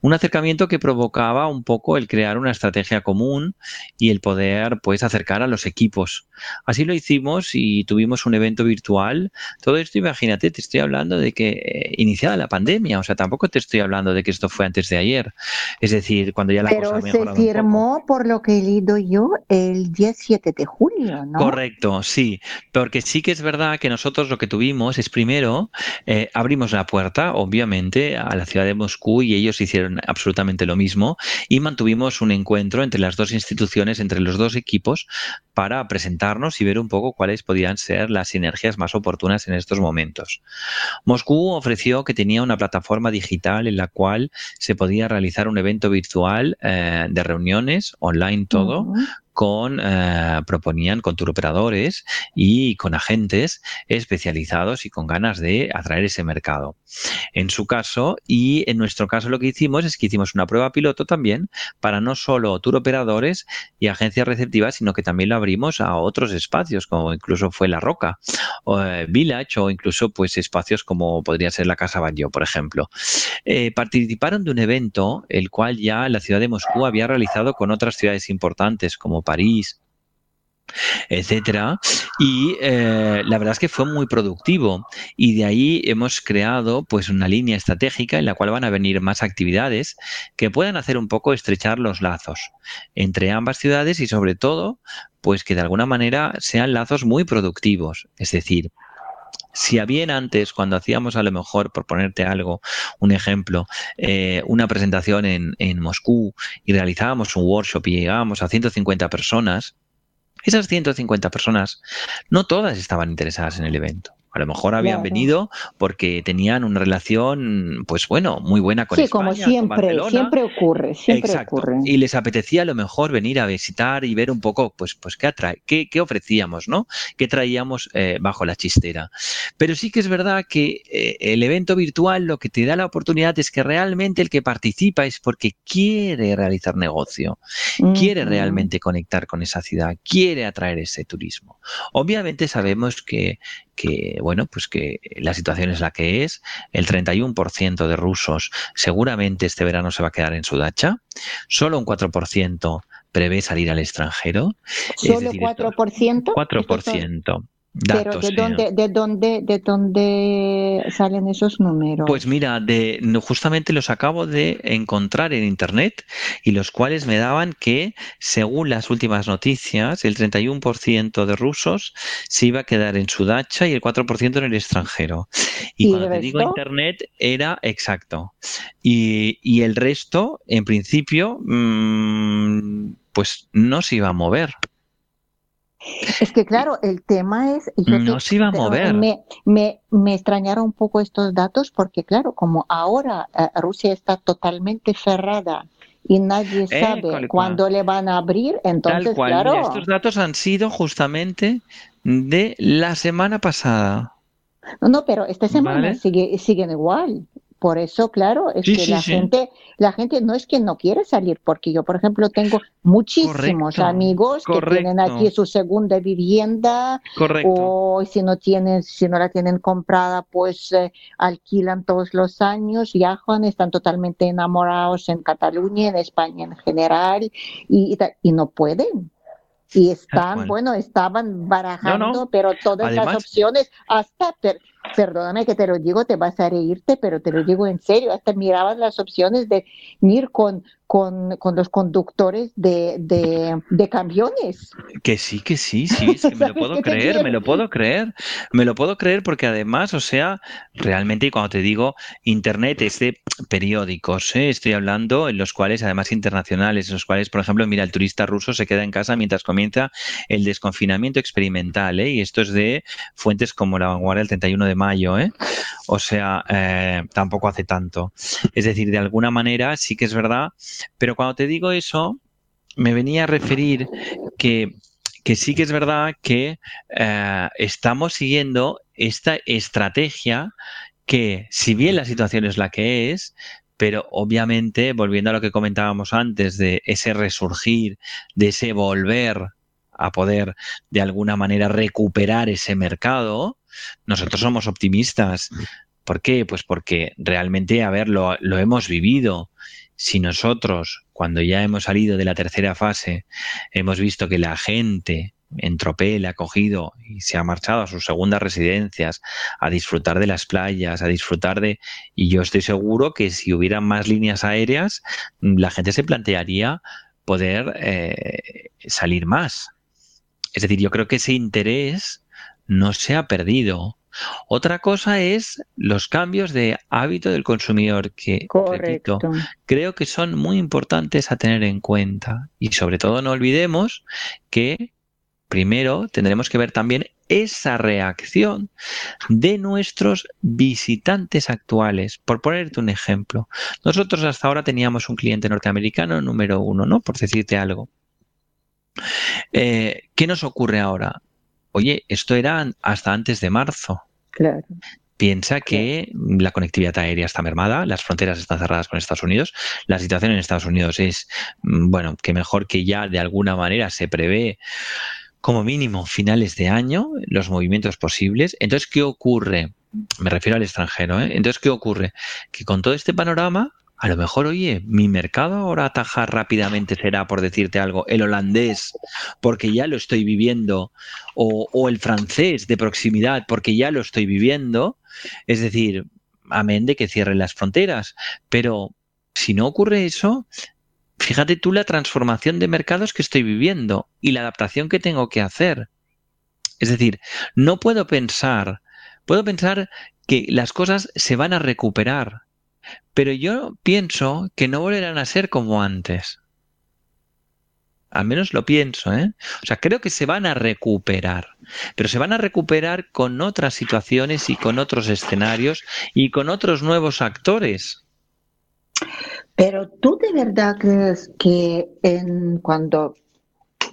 Un acercamiento que provocaba un poco el crear una estrategia común y el poder, pues, acercar a los equipos. Así lo hicimos y tuvimos un evento virtual. Todo esto, imagínate, te estoy hablando de que eh, iniciada la pandemia, o sea, tampoco te estoy hablando de que esto fue antes de ayer. Es decir, cuando ya la Pero cosa se firmó, por lo que he leído yo, el 17 de julio, ¿no? Correcto, sí, porque sí que es verdad que nosotros lo que tuvimos es primero eh, abrimos la puerta, obviamente, a la ciudad de Moscú y ellos hicieron absolutamente lo mismo y mantuvimos un encuentro entre las dos instituciones, entre los dos equipos, para presentarnos y ver un poco cuáles podían ser las sinergias más oportunas en estos momentos. Moscú ofreció que tenía una plataforma digital en la cual se podía realizar un evento virtual eh, de reuniones, online todo, con, eh, proponían con turoperadores y con agentes especializados y con ganas de atraer ese mercado. En su caso y en nuestro caso lo que hicimos es que hicimos una prueba piloto también para no solo turoperadores y agencias receptivas, sino que también lo abrimos a otros espacios, como incluso fue La Roca, eh, Village o incluso pues espacios como podría ser la Casa Baño, por ejemplo. Eh, participaron de un evento el cual ya la ciudad de Moscú había realizado con otras ciudades importantes como París, etcétera. Y eh, la verdad es que fue muy productivo. Y de ahí hemos creado pues una línea estratégica en la cual van a venir más actividades que puedan hacer un poco estrechar los lazos entre ambas ciudades y sobre todo pues que de alguna manera sean lazos muy productivos. Es decir, si bien antes, cuando hacíamos a lo mejor, por ponerte algo, un ejemplo, eh, una presentación en, en Moscú y realizábamos un workshop y llegábamos a 150 personas, esas 150 personas no todas estaban interesadas en el evento. A lo mejor habían venido porque tenían una relación, pues bueno, muy buena con sí, como siempre, siempre ocurre, siempre ocurre. Y les apetecía a lo mejor venir a visitar y ver un poco, pues, pues qué atrae, qué, qué ofrecíamos, ¿no? Qué traíamos eh, bajo la chistera. Pero sí que es verdad que eh, el evento virtual lo que te da la oportunidad es que realmente el que participa es porque quiere realizar negocio, quiere realmente conectar con esa ciudad, quiere atraer ese turismo. Obviamente sabemos que que, bueno, pues que la situación es la que es. El 31% de rusos seguramente este verano se va a quedar en su dacha. Solo un 4% prevé salir al extranjero. ¿Solo 4%? 4%. Pero ¿de dónde, de dónde, de dónde salen esos números? Pues mira, de justamente los acabo de encontrar en internet y los cuales me daban que, según las últimas noticias, el 31% de rusos se iba a quedar en su dacha y el 4% en el extranjero. Y, cuando te digo internet, era exacto. Y, y el resto, en principio, mmm, pues no se iba a mover. Es que claro, el tema es... no se iba a mover. Me, me, me, extrañaron un poco estos datos porque claro, como ahora eh, Rusia está totalmente cerrada y nadie sabe cuándo le van a abrir, entonces claro... Estos datos han sido justamente de la semana pasada. No, no, pero esta semana sigue, siguen igual. Por eso, claro, es que la gente, la gente no es que no quiere salir, porque yo, por ejemplo, tengo muchísimos amigos que tienen aquí su segunda vivienda, o si no tienen, si no la tienen comprada, pues eh, alquilan todos los años, viajan, están totalmente enamorados en Cataluña, en España en general, y, y no pueden. Y están, bueno, estaban barajando, pero todas las opciones, hasta, perdóname que te lo digo, te vas a reírte, pero te lo digo en serio, hasta mirabas las opciones de ir con, con, con los conductores de, de, camiones. Que sí, que sí, sí, me lo puedo creer, me lo puedo creer, me lo puedo creer porque además, o sea, realmente, y cuando te digo Internet es de periódicos, ¿eh? estoy hablando en los cuales, además internacionales, en los cuales, por ejemplo, mira, el turista ruso se queda en casa mientras comienza el desconfinamiento experimental, ¿eh? y esto es de fuentes como la vanguardia del 31 de mayo, ¿eh? o sea, eh, tampoco hace tanto. Es decir, de alguna manera sí que es verdad pero cuando te digo eso, me venía a referir que, sí que es verdad que eh, estamos siguiendo esta estrategia que, si bien la situación es la que es, pero obviamente, volviendo a lo que comentábamos antes, de ese resurgir, de ese volver a poder de alguna manera recuperar ese mercado, nosotros somos optimistas. ¿Por qué? Pues porque realmente, a ver, lo, lo hemos vivido si nosotros, cuando ya hemos salido de la tercera fase, hemos visto que la gente en Tropel ha cogido y se ha marchado a sus segundas residencias, a disfrutar de las playas, a disfrutar de... Y yo estoy seguro que si hubiera más líneas aéreas, la gente se plantearía poder eh, salir más. Es decir, yo creo que ese interés no se ha perdido. Otra cosa es los cambios de hábito del consumidor que, repito, creo que son muy importantes a tener en cuenta. Y sobre todo no olvidemos que primero tendremos que ver también esa reacción de nuestros visitantes actuales. Por ponerte un ejemplo, nosotros hasta ahora teníamos un cliente norteamericano número uno, ¿no? Por decirte algo. Eh, ¿Qué nos ocurre ahora? Oye, esto era hasta antes de marzo. Claro. Piensa que la conectividad aérea está mermada, las fronteras están cerradas con Estados Unidos, la situación en Estados Unidos es, mm, bueno, que mejor que ya de alguna manera se prevé como mínimo finales de año los movimientos posibles. Entonces, ¿qué ocurre? Me refiero al extranjero. ¿eh? Entonces, ¿qué ocurre? Que con todo este panorama, a lo mejor, oye, mi mercado ahora atajar rápidamente será, por decirte algo, el holandés, porque ya lo estoy viviendo, o, el francés de proximidad, porque ya lo estoy viviendo. Es decir, amén de que cierren las fronteras. Pero si no ocurre eso, fíjate tú la transformación de mercados que estoy viviendo y la adaptación que tengo que hacer. Es decir, no puedo pensar, puedo pensar que las cosas se van a recuperar, pero yo pienso que no volverán a ser como antes. Al menos lo pienso, ¿eh? O sea, creo que se van a recuperar, pero se van a recuperar con otras situaciones y con otros escenarios y con otros nuevos actores. Pero tú de verdad crees que en cuando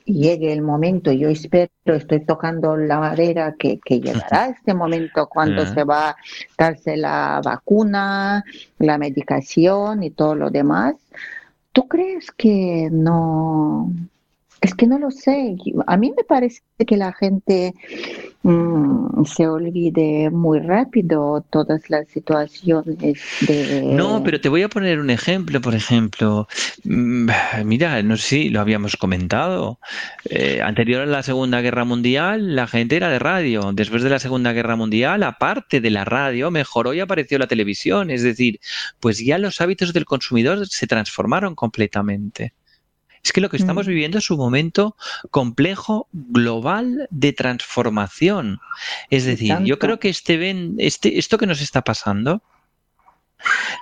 llegue el momento, yo espero, estoy tocando la madera que, llegará este momento cuando se va a darse la vacuna, la medicación y todo lo demás. ¿Tú crees que no, Es que no lo sé. A mí me parece que la gente mm, se olvide muy rápido todas las situaciones de... No, pero te voy a poner un ejemplo, por ejemplo. Mm, mira, no sé si lo habíamos comentado. Eh, anterior a la Segunda Guerra Mundial, la gente era de radio. Después de la Segunda Guerra Mundial, aparte de la radio, mejoró y apareció la televisión. Es decir, pues ya los hábitos del consumidor se transformaron completamente. Es que lo que estamos mm. viviendo es un momento complejo, global de transformación. Es decir, yo creo que este, este, esto que nos está pasando,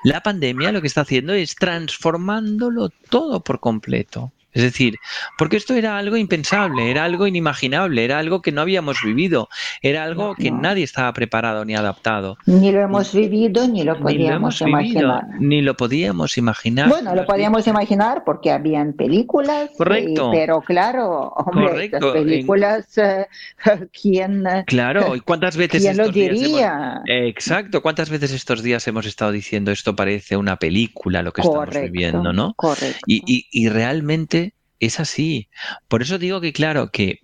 la pandemia lo que está haciendo es transformándolo todo por completo. Es decir, porque esto era algo impensable, era algo inimaginable, era algo que no habíamos vivido, era algo que nadie estaba preparado ni adaptado. Ni lo hemos vivido ni lo podíamos imaginar. ni lo podíamos imaginar. Bueno, lo podíamos imaginar porque habían películas. Correcto. pero claro, hombre, las películas, eh, ¿quién? Claro, ¿y cuántas veces ¿quién lo diría? exacto, ¿cuántas veces estos días hemos estado diciendo esto parece una película lo que estamos viviendo, ¿no? Correcto. y, y realmente es así. Por eso digo que, claro, que,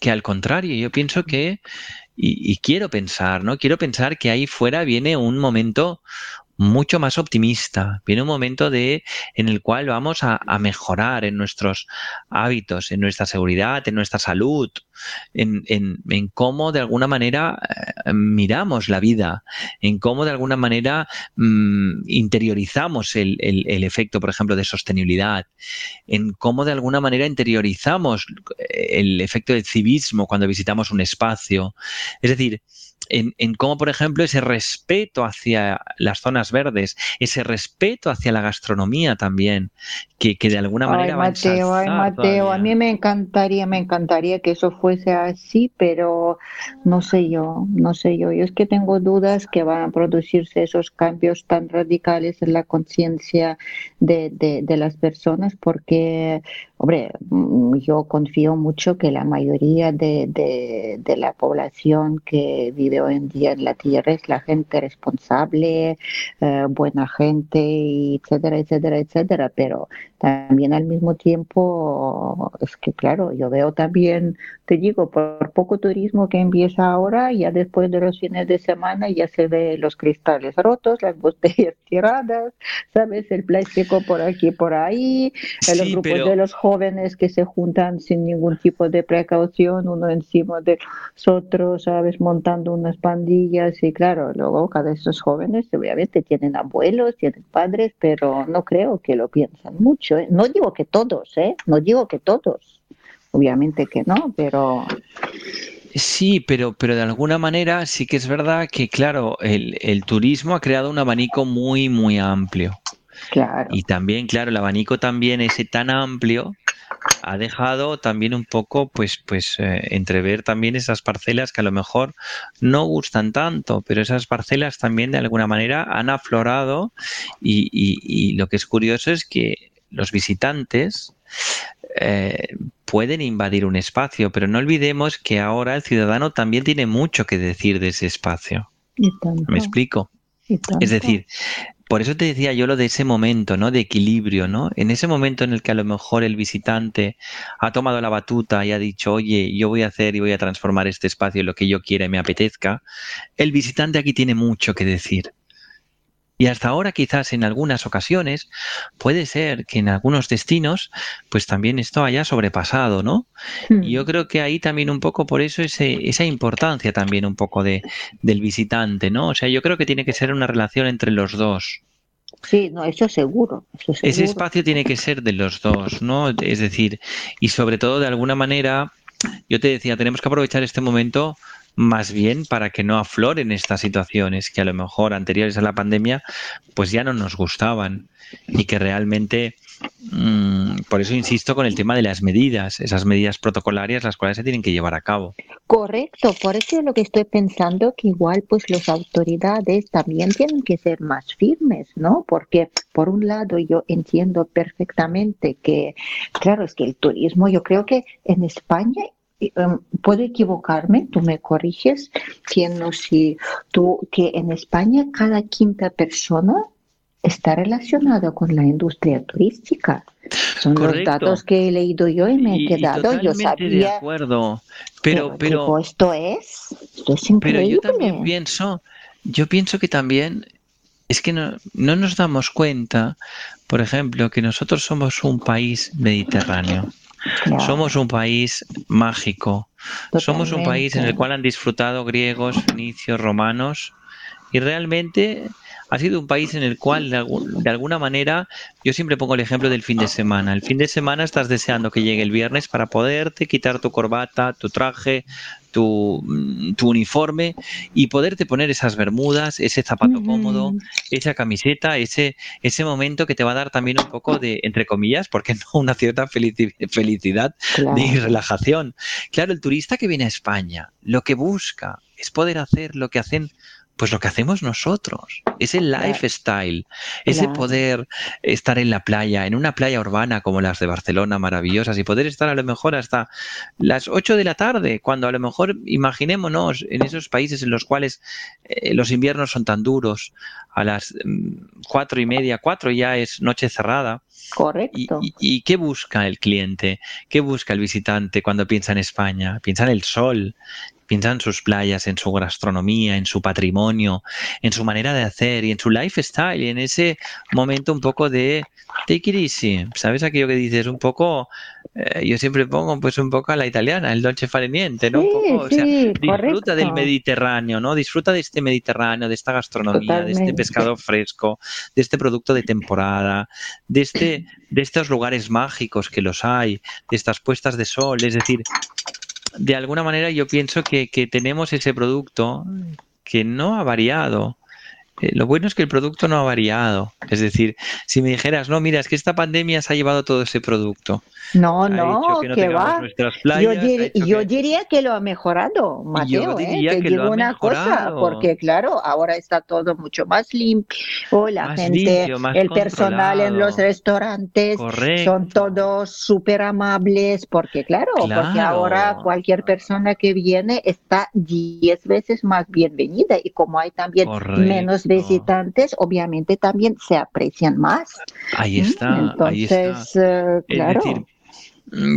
que al contrario, yo pienso que, y, y, quiero pensar, ¿no? Quiero pensar que ahí fuera viene un momento mucho más optimista. Viene un momento de, en el cual vamos a, mejorar en nuestros hábitos, en nuestra seguridad, en nuestra salud, en, en, cómo de alguna manera eh, miramos la vida, en cómo de alguna manera mm, interiorizamos el, el, efecto, por ejemplo, de sostenibilidad, en cómo de alguna manera interiorizamos el efecto del civismo cuando visitamos un espacio. Es decir, en, cómo, por ejemplo, ese respeto hacia las zonas verdes, ese respeto hacia la gastronomía también, que, de alguna manera ay, Mateo, ay, Mateo, a mí me encantaría, me encantaría que eso fuese así, pero no sé yo, no sé yo. Yo es que tengo dudas que van a producirse esos cambios tan radicales en la conciencia de, de, las personas, porque, hombre, mm, yo confío mucho que la mayoría de, de la población que vive hoy en día en la tierra es la gente responsable, eh, buena gente, etcétera, etcétera, etcétera. Pero también al mismo tiempo, es que claro, yo veo también, te digo, por poco turismo que empieza ahora, ya después de los fines de semana ya se ve los cristales rotos, las botellas tiradas, ¿sabes? El plástico por aquí, por ahí, los grupos de los jóvenes que se juntan sin ningún tipo de precaución, uno encima de otros, ¿sabes? Montando unas pandillas y claro, luego cada de esos jóvenes obviamente tienen abuelos, tienen padres, pero no creo que lo piensan mucho. ¿eh? No digo que todos, ¿eh? No digo que todos. Obviamente que no, pero... Sí, pero, pero de alguna manera sí que es verdad que, claro, el, el turismo ha creado un abanico muy, muy amplio. Claro. Y también, claro, el abanico también ese tan amplio ha dejado también un poco, pues, pues, eh, entrever también esas parcelas que a lo mejor no gustan tanto, pero esas parcelas también de alguna manera han aflorado y, y lo que es curioso es que los visitantes eh, pueden invadir un espacio, pero no olvidemos que ahora el ciudadano también tiene mucho que decir de ese espacio. ¿Me explico? Es decir, por eso te decía yo lo de ese momento, ¿no? De equilibrio, ¿no? En ese momento en el que a lo mejor el visitante ha tomado la batuta y ha dicho, oye, yo voy a hacer y voy a transformar este espacio en lo que yo quiera y me apetezca, el visitante aquí tiene mucho que decir. Y hasta ahora quizás en algunas ocasiones puede ser que en algunos destinos pues también esto haya sobrepasado, ¿no? Hmm. Y yo creo que ahí también un poco por eso ese, esa importancia también un poco de, del visitante, ¿no? O sea, yo creo que tiene que ser una relación entre los dos. Sí, no, eso seguro, eso seguro. Ese espacio tiene que ser de los dos, ¿no? Es decir, y sobre todo de alguna manera, yo te decía, tenemos que aprovechar este momento más bien para que no afloren estas situaciones que a lo mejor anteriores a la pandemia pues ya no nos gustaban y que realmente mm, por eso insisto con el tema de las medidas, esas medidas protocolarias las cuales se tienen que llevar a cabo. Correcto, por eso es lo que estoy pensando que igual pues las autoridades también tienen que ser más firmes, ¿no? Porque por un lado yo entiendo perfectamente que, claro, es que el turismo yo creo que en España puedo equivocarme, tú me corriges, que, no, si tú, que en España cada quinta persona está relacionado con la industria turística. Son los datos que he leído yo y me he quedado. yo sabía. De acuerdo. Pero, pero, esto es, esto es increíble. Pero yo también pienso, yo pienso que también es que no, no nos damos cuenta, por ejemplo, que nosotros somos un país mediterráneo. Somos un país mágico. Somos un país en el cual han disfrutado griegos, fenicios, romanos y realmente ha sido un país en el cual de, alguna manera yo siempre pongo el ejemplo del fin de semana. El fin de semana estás deseando que llegue el viernes para poderte quitar tu corbata, tu traje, tu, mm, uniforme y poderte poner esas bermudas, ese zapato cómodo, esa camiseta, ese, ese momento que te va a dar también un poco de, entre comillas, porque no una cierta felicidad ni relajación. Claro, el turista que viene a España lo que busca es poder hacer lo que hacen pues lo que hacemos nosotros, ese lifestyle, ese poder estar en la playa, en una playa urbana como las de Barcelona, maravillosas, y poder estar a lo mejor hasta las 8 de la tarde, cuando a lo mejor imaginémonos en esos países en los cuales eh, los inviernos son tan duros, a las mm, cuatro y media, cuatro ya es noche cerrada. Correcto. y, qué busca el cliente? ¿Qué busca el visitante cuando piensa en España? Piensa en el sol, Piensa en sus playas, en su gastronomía, en su patrimonio, en su manera de hacer y en su lifestyle y en ese momento un poco de take it easy. ¿Sabes aquello que dices? Un poco, eh, yo siempre pongo pues un poco a la italiana, el dolce fare niente, ¿no? o sea, disfruta del Mediterráneo, ¿no? Disfruta de este Mediterráneo, de esta gastronomía, de este pescado fresco, de este producto de temporada, de este de estos lugares mágicos que los hay, de estas puestas de sol, es decir, de alguna manera yo pienso que, que tenemos ese producto que no ha variado. Eh, lo bueno es que el producto no ha variado. Es decir, si me dijeras, no, mira, es que esta pandemia se ha llevado todo ese producto. No, no, que, va. yo, diría que lo ha mejorado, Mateo. ¿eh? Te digo una cosa, porque claro, ahora está todo mucho más limpio. La gente, el personal en los restaurantes son todos súper amables, porque claro, porque ahora cualquier persona que viene está diez veces más bienvenida y como hay también menos visitantes, obviamente también se aprecian más. Ahí está. Entonces, eh, claro. Mm,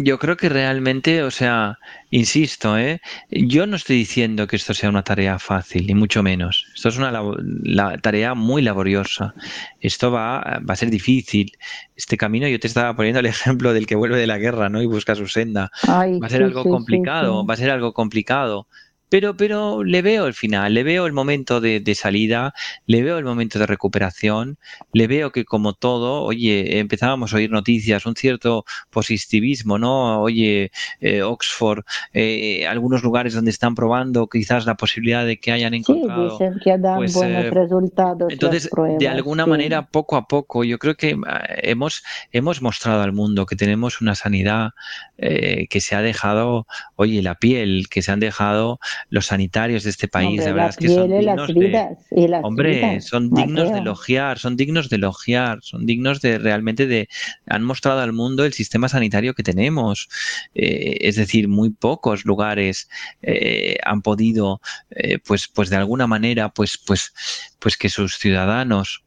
yo creo que realmente, o sea, insisto, ¿eh? yo no estoy diciendo que esto sea una tarea fácil, ni mucho menos. Esto es una la, tarea muy laboriosa. Esto va, va, a ser difícil. Este camino, yo te estaba poniendo el ejemplo del que vuelve de la guerra ¿no? y busca su senda. va a ser algo complicado, va a ser algo complicado pero, pero le veo el final, le veo el momento de, salida, le veo el momento de recuperación, le veo que como todo, oye, empezábamos a oír noticias, un cierto positivismo, ¿no? Oye, eh, Oxford, eh, algunos lugares donde están probando quizás la posibilidad de que hayan encontrado. Sí, dicen que dan pues, buenos eh, resultados. Entonces, de alguna manera, poco a poco, yo creo que hemos, hemos mostrado al mundo que tenemos una sanidad que se ha dejado, oye, la piel, que se han dejado los sanitarios de este país, de verdad que son dignos de, hombre, son dignos de elogiar, son dignos de elogiar, son dignos de realmente de han mostrado al mundo el sistema sanitario que tenemos, eh, es decir, muy pocos lugares eh, han podido, eh, pues, pues de alguna manera, pues, pues, pues que sus ciudadanos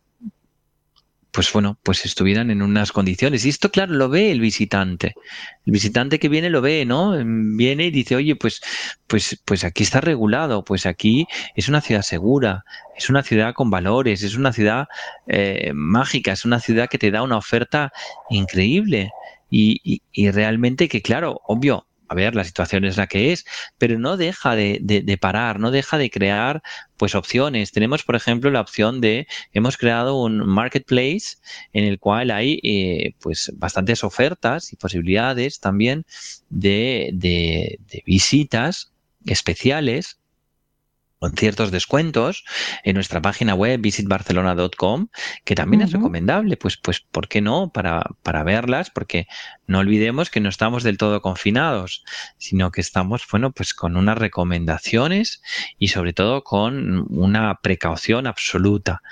pues bueno, pues estuvieran en unas condiciones. Y esto, claro, lo ve el visitante. El visitante que viene lo ve, ¿no? Viene y dice, oye, pues, pues, pues aquí está regulado, pues aquí es una ciudad segura, es una ciudad con valores, es una ciudad eh, mágica, es una ciudad que te da una oferta increíble. y, y realmente que, claro, obvio, a ver, la situación es la que es, pero no deja de, parar, no deja de crear pues opciones. Tenemos, por ejemplo, la opción de, hemos creado un marketplace en el cual hay eh, pues bastantes ofertas y posibilidades también de, de visitas especiales ciertos descuentos en nuestra página web visitbarcelona.com, que también es recomendable, pues, pues, ¿por qué no? Para, para verlas, porque no olvidemos que no estamos del todo confinados, sino que estamos, bueno, pues con unas recomendaciones y sobre todo con una precaución absoluta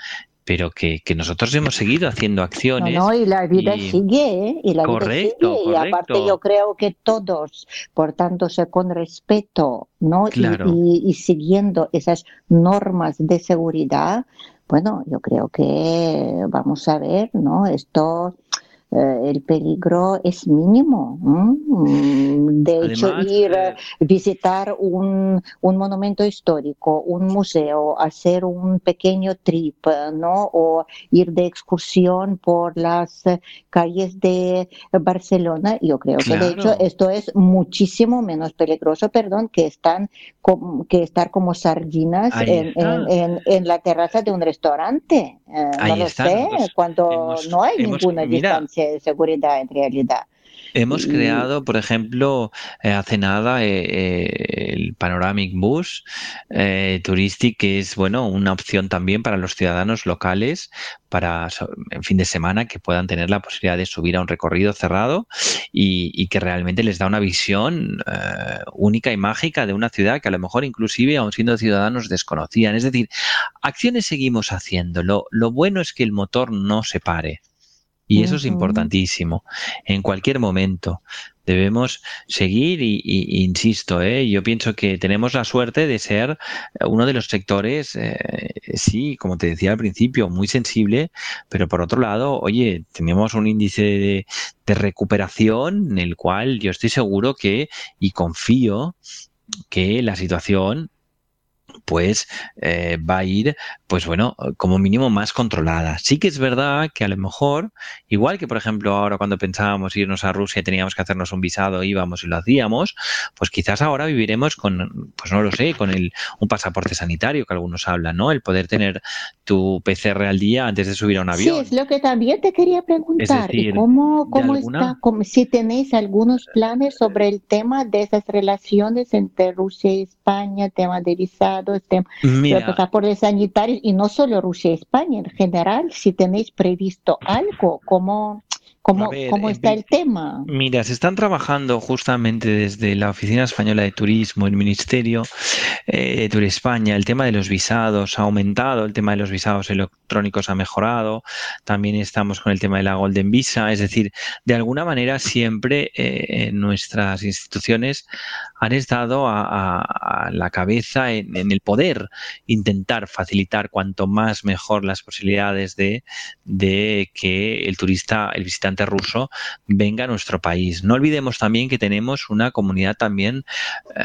pero que, que, nosotros hemos seguido haciendo acciones. No, y la vida sigue, ¿eh? Y la correcto, vida sigue. Y aparte yo creo que todos, por tanto, con respeto, ¿no? Y, y, siguiendo esas normas de seguridad, bueno, yo creo que vamos a ver, ¿no? Esto el peligro es mínimo. De hecho, ir a eh, visitar un, un, monumento histórico, un museo, hacer un pequeño trip, ¿no? O ir de excursión por las calles de Barcelona, yo creo que de hecho esto es muchísimo menos peligroso, perdón, que están que estar como sardinas en, en, en, la terraza de un restaurante. Eh, no lo sé, cuando no hay ninguna distancia seguridad en realidad. Hemos creado, por ejemplo, eh, hace nada eh, eh, el Panoramic Bus Touristic, que es bueno una opción también para los ciudadanos locales para en fin de semana que puedan tener la posibilidad de subir a un recorrido cerrado y, que realmente les da una visión única y mágica de una ciudad que a lo mejor inclusive aún siendo ciudadanos desconocían. Es decir, acciones seguimos haciendo. lo bueno es que el motor no se pare. Y eso es importantísimo. En cualquier momento debemos seguir y, insisto, ¿eh? yo pienso que tenemos la suerte de ser uno de los sectores, eh, sí, como te decía al principio, muy sensible, pero por otro lado, oye, tenemos un índice de, de recuperación en el cual yo estoy seguro que y confío que la situación pues eh, va a ir, pues bueno, como mínimo más controlada. Sí que es verdad que a lo mejor, igual que por ejemplo ahora cuando pensábamos irnos a Rusia y teníamos que hacernos un visado, íbamos y lo hacíamos, pues quizás ahora viviremos con, pues no lo sé, con el, un pasaporte sanitario que algunos hablan, ¿no? El poder tener tu PCR al día antes de subir a un avión. Sí, es lo que también te quería preguntar. cómo, cómo está, si tenéis algunos planes sobre el tema de esas relaciones entre Rusia y España, tema de visado, tema. De pasaportes sanitarios, y no solo Rusia y España, en general, si tenéis previsto algo, ¿cómo, ¿Cómo, ¿Cómo, está el tema? Mira, se están trabajando justamente desde la Oficina Española de Turismo, el Ministerio eh, de España, el tema de los visados ha aumentado, el tema de los visados electrónicos ha mejorado, también estamos con el tema de la Golden Visa, es decir, de alguna manera siempre eh, nuestras instituciones han estado a, la cabeza en, en, el poder intentar facilitar cuanto más mejor las posibilidades de, de que el turista, el visitante, ruso venga a nuestro país. No olvidemos también que tenemos una comunidad también eh,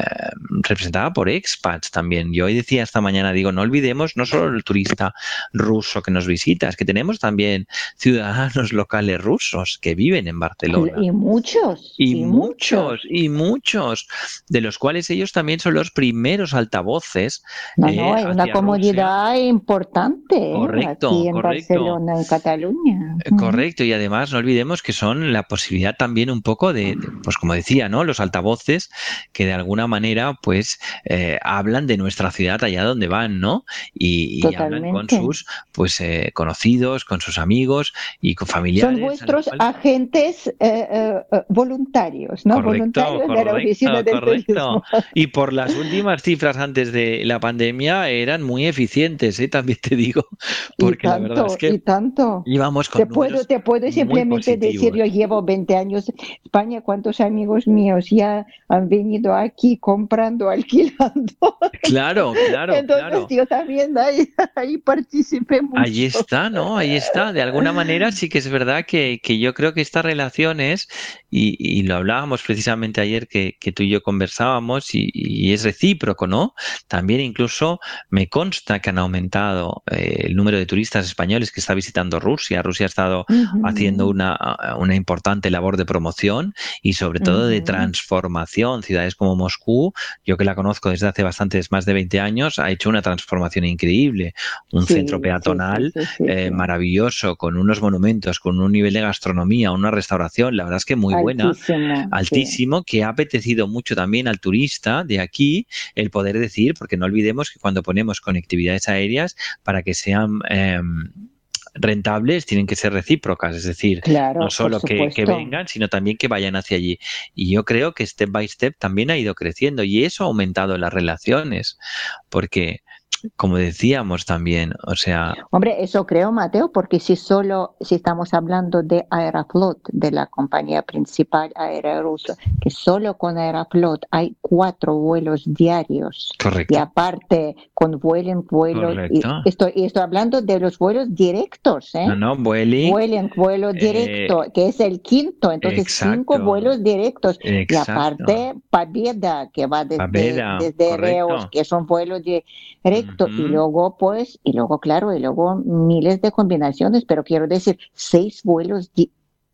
representada por expats también. Yo hoy decía esta mañana, digo, no olvidemos no solo el turista ruso que nos visita, es que tenemos también ciudadanos locales rusos que viven en Barcelona. Y muchos. Y, muchos, y muchos, de los cuales ellos también son los primeros altavoces. No, no, hay eh, una comunidad importante correcto, aquí en Barcelona, en Cataluña. Eh, correcto, y además no olvidemos que son la posibilidad también un poco de, pues como decía, ¿no? Los altavoces que de alguna manera, pues, eh, hablan de nuestra ciudad allá donde van, ¿no? Y, hablan con sus, pues, eh, conocidos, con sus amigos y con familiares. Son vuestros agentes eh, voluntarios, ¿no? voluntarios de la oficina del correcto. Y por las últimas cifras antes de la pandemia eran muy eficientes, También te digo. Porque la verdad es que y tanto. íbamos con te puedo, te puedo simplemente decir, yo llevo 20 años en España, ¿cuántos amigos míos ya han venido aquí comprando, alquilando? Claro, claro, Entonces yo también ahí, ahí participé mucho. Ahí está, ¿no? Ahí está. De alguna manera sí que es verdad que, que yo creo que estas relaciones, y, y lo hablábamos precisamente ayer que, que tú y yo conversábamos, y, y, es recíproco, ¿no? También incluso me consta que han aumentado eh, el número de turistas españoles que está visitando Rusia. Rusia ha estado haciendo una una importante labor de promoción y sobre todo de transformación. Ciudades como Moscú, yo que la conozco desde hace bastantes, más de 20 años, ha hecho una transformación increíble. Un centro peatonal eh, maravilloso, con unos monumentos, con un nivel de gastronomía, una restauración, la verdad es que muy buena, altísimo, que ha apetecido mucho también al turista de aquí el poder decir, porque no olvidemos que cuando ponemos conectividades aéreas, para que sean... Em, rentables tienen que ser recíprocas, es decir, no solo que, vengan, sino también que vayan hacia allí. Y yo creo que step by step también ha ido creciendo y eso ha aumentado las relaciones, porque como decíamos también, o sea... Hombre, eso creo, Mateo, porque si solo, si estamos hablando de Aeroflot, de la compañía principal aérea rusa, que solo con Aeroflot hay cuatro vuelos diarios. Correcto. Y aparte, con vuelen, vuelos... Y estoy, estoy hablando de los vuelos directos, ¿eh? No, no, vuelen. Vuelen, vuelo directo, que es el quinto, entonces cinco vuelos directos. Y aparte, Paveda, que va desde, desde Reos, que y luego pues, y luego claro, y luego miles de combinaciones, pero quiero decir, seis vuelos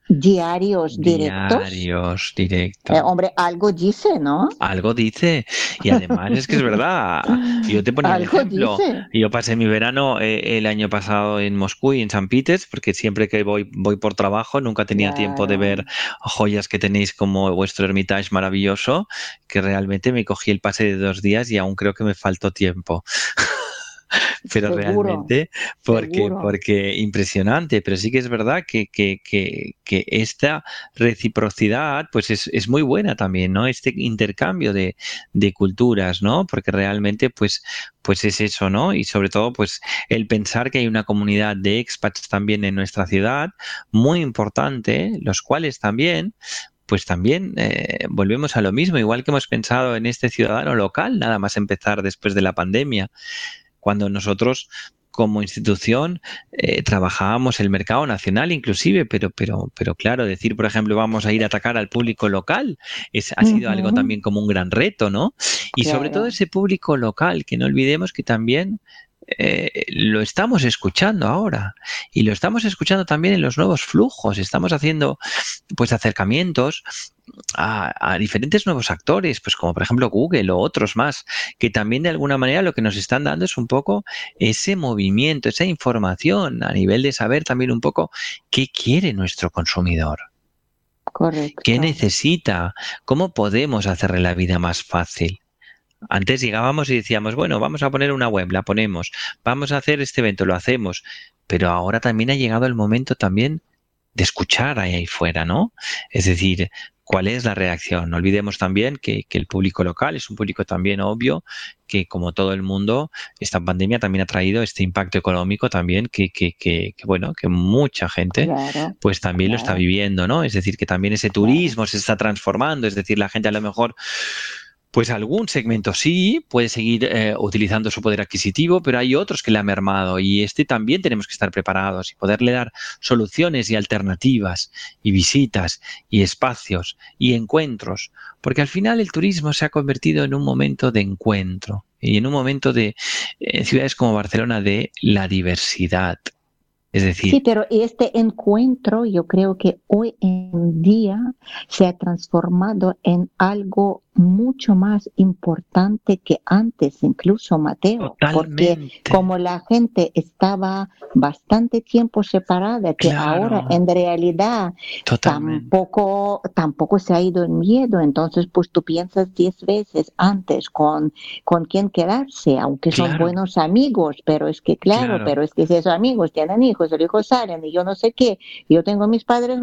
diarios directos. Diarios directos. Eh, hombre, algo dice, ¿no? Algo dice. Y además es que es verdad. Yo te ponía un ejemplo. Yo pasé mi verano eh, el año pasado en Moscú y en San Peters, porque siempre que voy, voy por trabajo nunca tenía tiempo de ver joyas que tenéis como vuestro Hermitage maravilloso, que realmente me cogí el pase de dos días y aún creo que me faltó tiempo. Pero realmente porque, porque impresionante, pero sí que es verdad que, que, que, esta reciprocidad pues es, es, muy buena también, ¿no? Este intercambio de, de, culturas, ¿no? Porque realmente pues, pues es eso, ¿no? Y sobre todo pues el pensar que hay una comunidad de expats también en nuestra ciudad muy importante, los cuales también pues también eh, volvemos a lo mismo, igual que hemos pensado en este ciudadano local, nada más empezar después de la pandemia cuando nosotros como institución eh, trabajábamos el mercado nacional inclusive, pero, pero, pero claro, decir, por ejemplo, vamos a ir a atacar al público local, es, ha sido algo también como un gran reto, ¿no? Y sobre todo ese público local, que no olvidemos que también eh, lo estamos escuchando ahora y lo estamos escuchando también en los nuevos flujos. Estamos haciendo pues acercamientos a, diferentes nuevos actores, pues como por ejemplo Google o otros más, que también de alguna manera lo que nos están dando es un poco ese movimiento, esa información a nivel de saber también un poco qué quiere nuestro consumidor. Correcto. ¿Qué necesita? ¿Cómo podemos hacerle la vida más fácil? Antes llegábamos y decíamos, bueno, vamos a poner una web, la ponemos, vamos a hacer este evento, lo hacemos, pero ahora también ha llegado el momento también de escuchar ahí, ahí fuera, ¿no? Es decir, cuál es la reacción. No olvidemos también que, el público local es un público también obvio que, como todo el mundo, esta pandemia también ha traído este impacto económico también que, que, que, bueno, que mucha gente pues también lo está viviendo, ¿no? Es decir, que también ese turismo se está transformando, es decir, la gente a lo mejor pues algún segmento sí puede seguir eh, utilizando su poder adquisitivo, pero hay otros que le ha mermado y este también tenemos que estar preparados y poderle dar soluciones y alternativas y visitas y espacios y encuentros, porque al final el turismo se ha convertido en un momento de encuentro y en un momento de en ciudades como Barcelona de la diversidad. Es decir, sí, pero este encuentro yo creo que hoy en día se ha transformado en algo mucho más importante que antes, incluso Mateo, porque como la gente estaba bastante tiempo separada, que ahora en realidad tampoco, tampoco se ha ido en miedo, entonces pues tú piensas diez veces antes con, con quién quedarse, aunque son buenos amigos, pero es que claro, pero es que si esos amigos tienen hijos, los hijos salen y yo no sé qué, yo tengo mis padres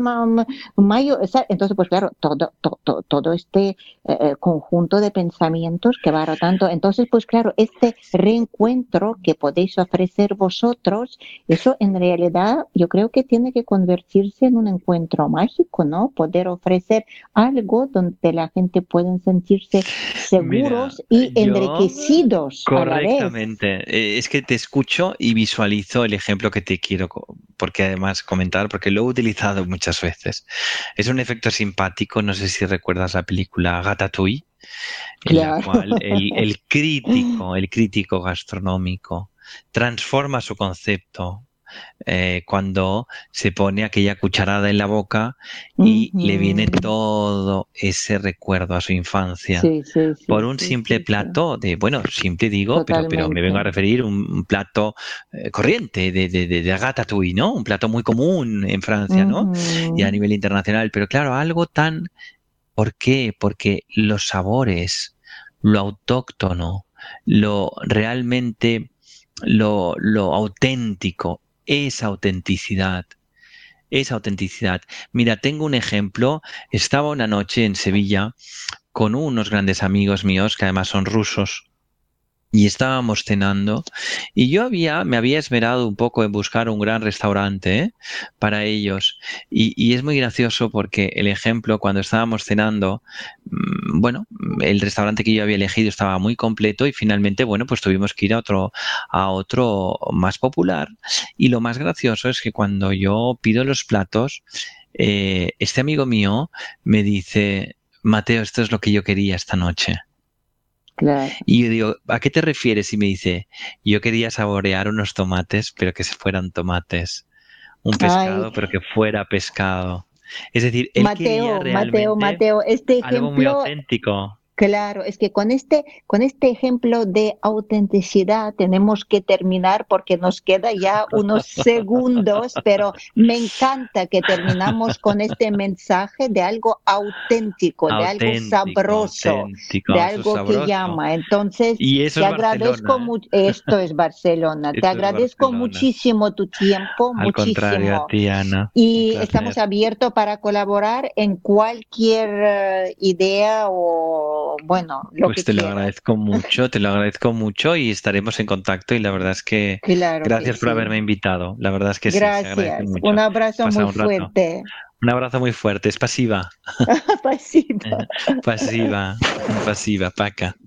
mayores, entonces pues claro, todo, todo, todo este eh, eh, conjunto de pensamientos que va rotando. Entonces, pues claro, este reencuentro que podéis ofrecer vosotros, eso en realidad yo creo que tiene que convertirse en un encuentro mágico, ¿no? Poder ofrecer algo donde la gente pueda sentirse seguros y enriquecidos. Correctamente. Eh, es que te escucho y visualizo el ejemplo que te quiero, porque además comentar, porque lo he utilizado muchas veces. Es un efecto simpático, no sé si recuerdas la película Ratatouille en la cual el, crítico, el crítico gastronómico, transforma su concepto eh, cuando se pone aquella cucharada en la boca y le viene todo ese recuerdo a su infancia por un simple plato de, bueno, simple digo, pero, pero me vengo a referir un, plato eh, corriente de, de, de, ratatouille, ¿no? Un plato muy común en Francia, ¿no? Y a nivel internacional, pero claro, algo tan ¿Por qué? Porque los sabores, lo autóctono, lo realmente, lo, lo auténtico, esa autenticidad, esa autenticidad. Mira, tengo un ejemplo. Estaba una noche en Sevilla con unos grandes amigos míos que además son rusos y estábamos cenando y yo había me había esmerado un poco en buscar un gran restaurante ¿eh? para ellos. Y, y, es muy gracioso porque el ejemplo cuando estábamos cenando mm, bueno el restaurante que yo había elegido estaba muy completo y finalmente bueno pues tuvimos que ir a otro a otro más popular. Y lo más gracioso es que cuando yo pido los platos eh, este amigo mío me dice Mateo esto es lo que yo quería esta noche y yo digo, ¿a qué te refieres? Y me dice, yo quería saborear unos tomates, pero que se fueran tomates. Un pescado, pero que fuera pescado. Es decir, él Mateo, quería Mateo, Mateo, este ejemplo, algo muy auténtico. Claro, es que con este, con este ejemplo de autenticidad tenemos que terminar porque nos queda ya unos segundos, pero me encanta que terminamos con este mensaje de algo auténtico, de algo sabroso, de algo que llama. Entonces, te agradezco mucho. Esto es Barcelona. te agradezco muchísimo tu tiempo, Al muchísimo. Y estamos abiertos para colaborar en cualquier eh, idea o bueno, lo pues que te lo agradezco mucho, te lo agradezco mucho y estaremos en contacto y la verdad es que Claro que gracias por sí. haberme invitado. La verdad es que sí, Gracias. Un abrazo Pasa muy un fuerte. Un abrazo muy fuerte, es pasiva, Pasiva. pasiva, pasiva, Paca.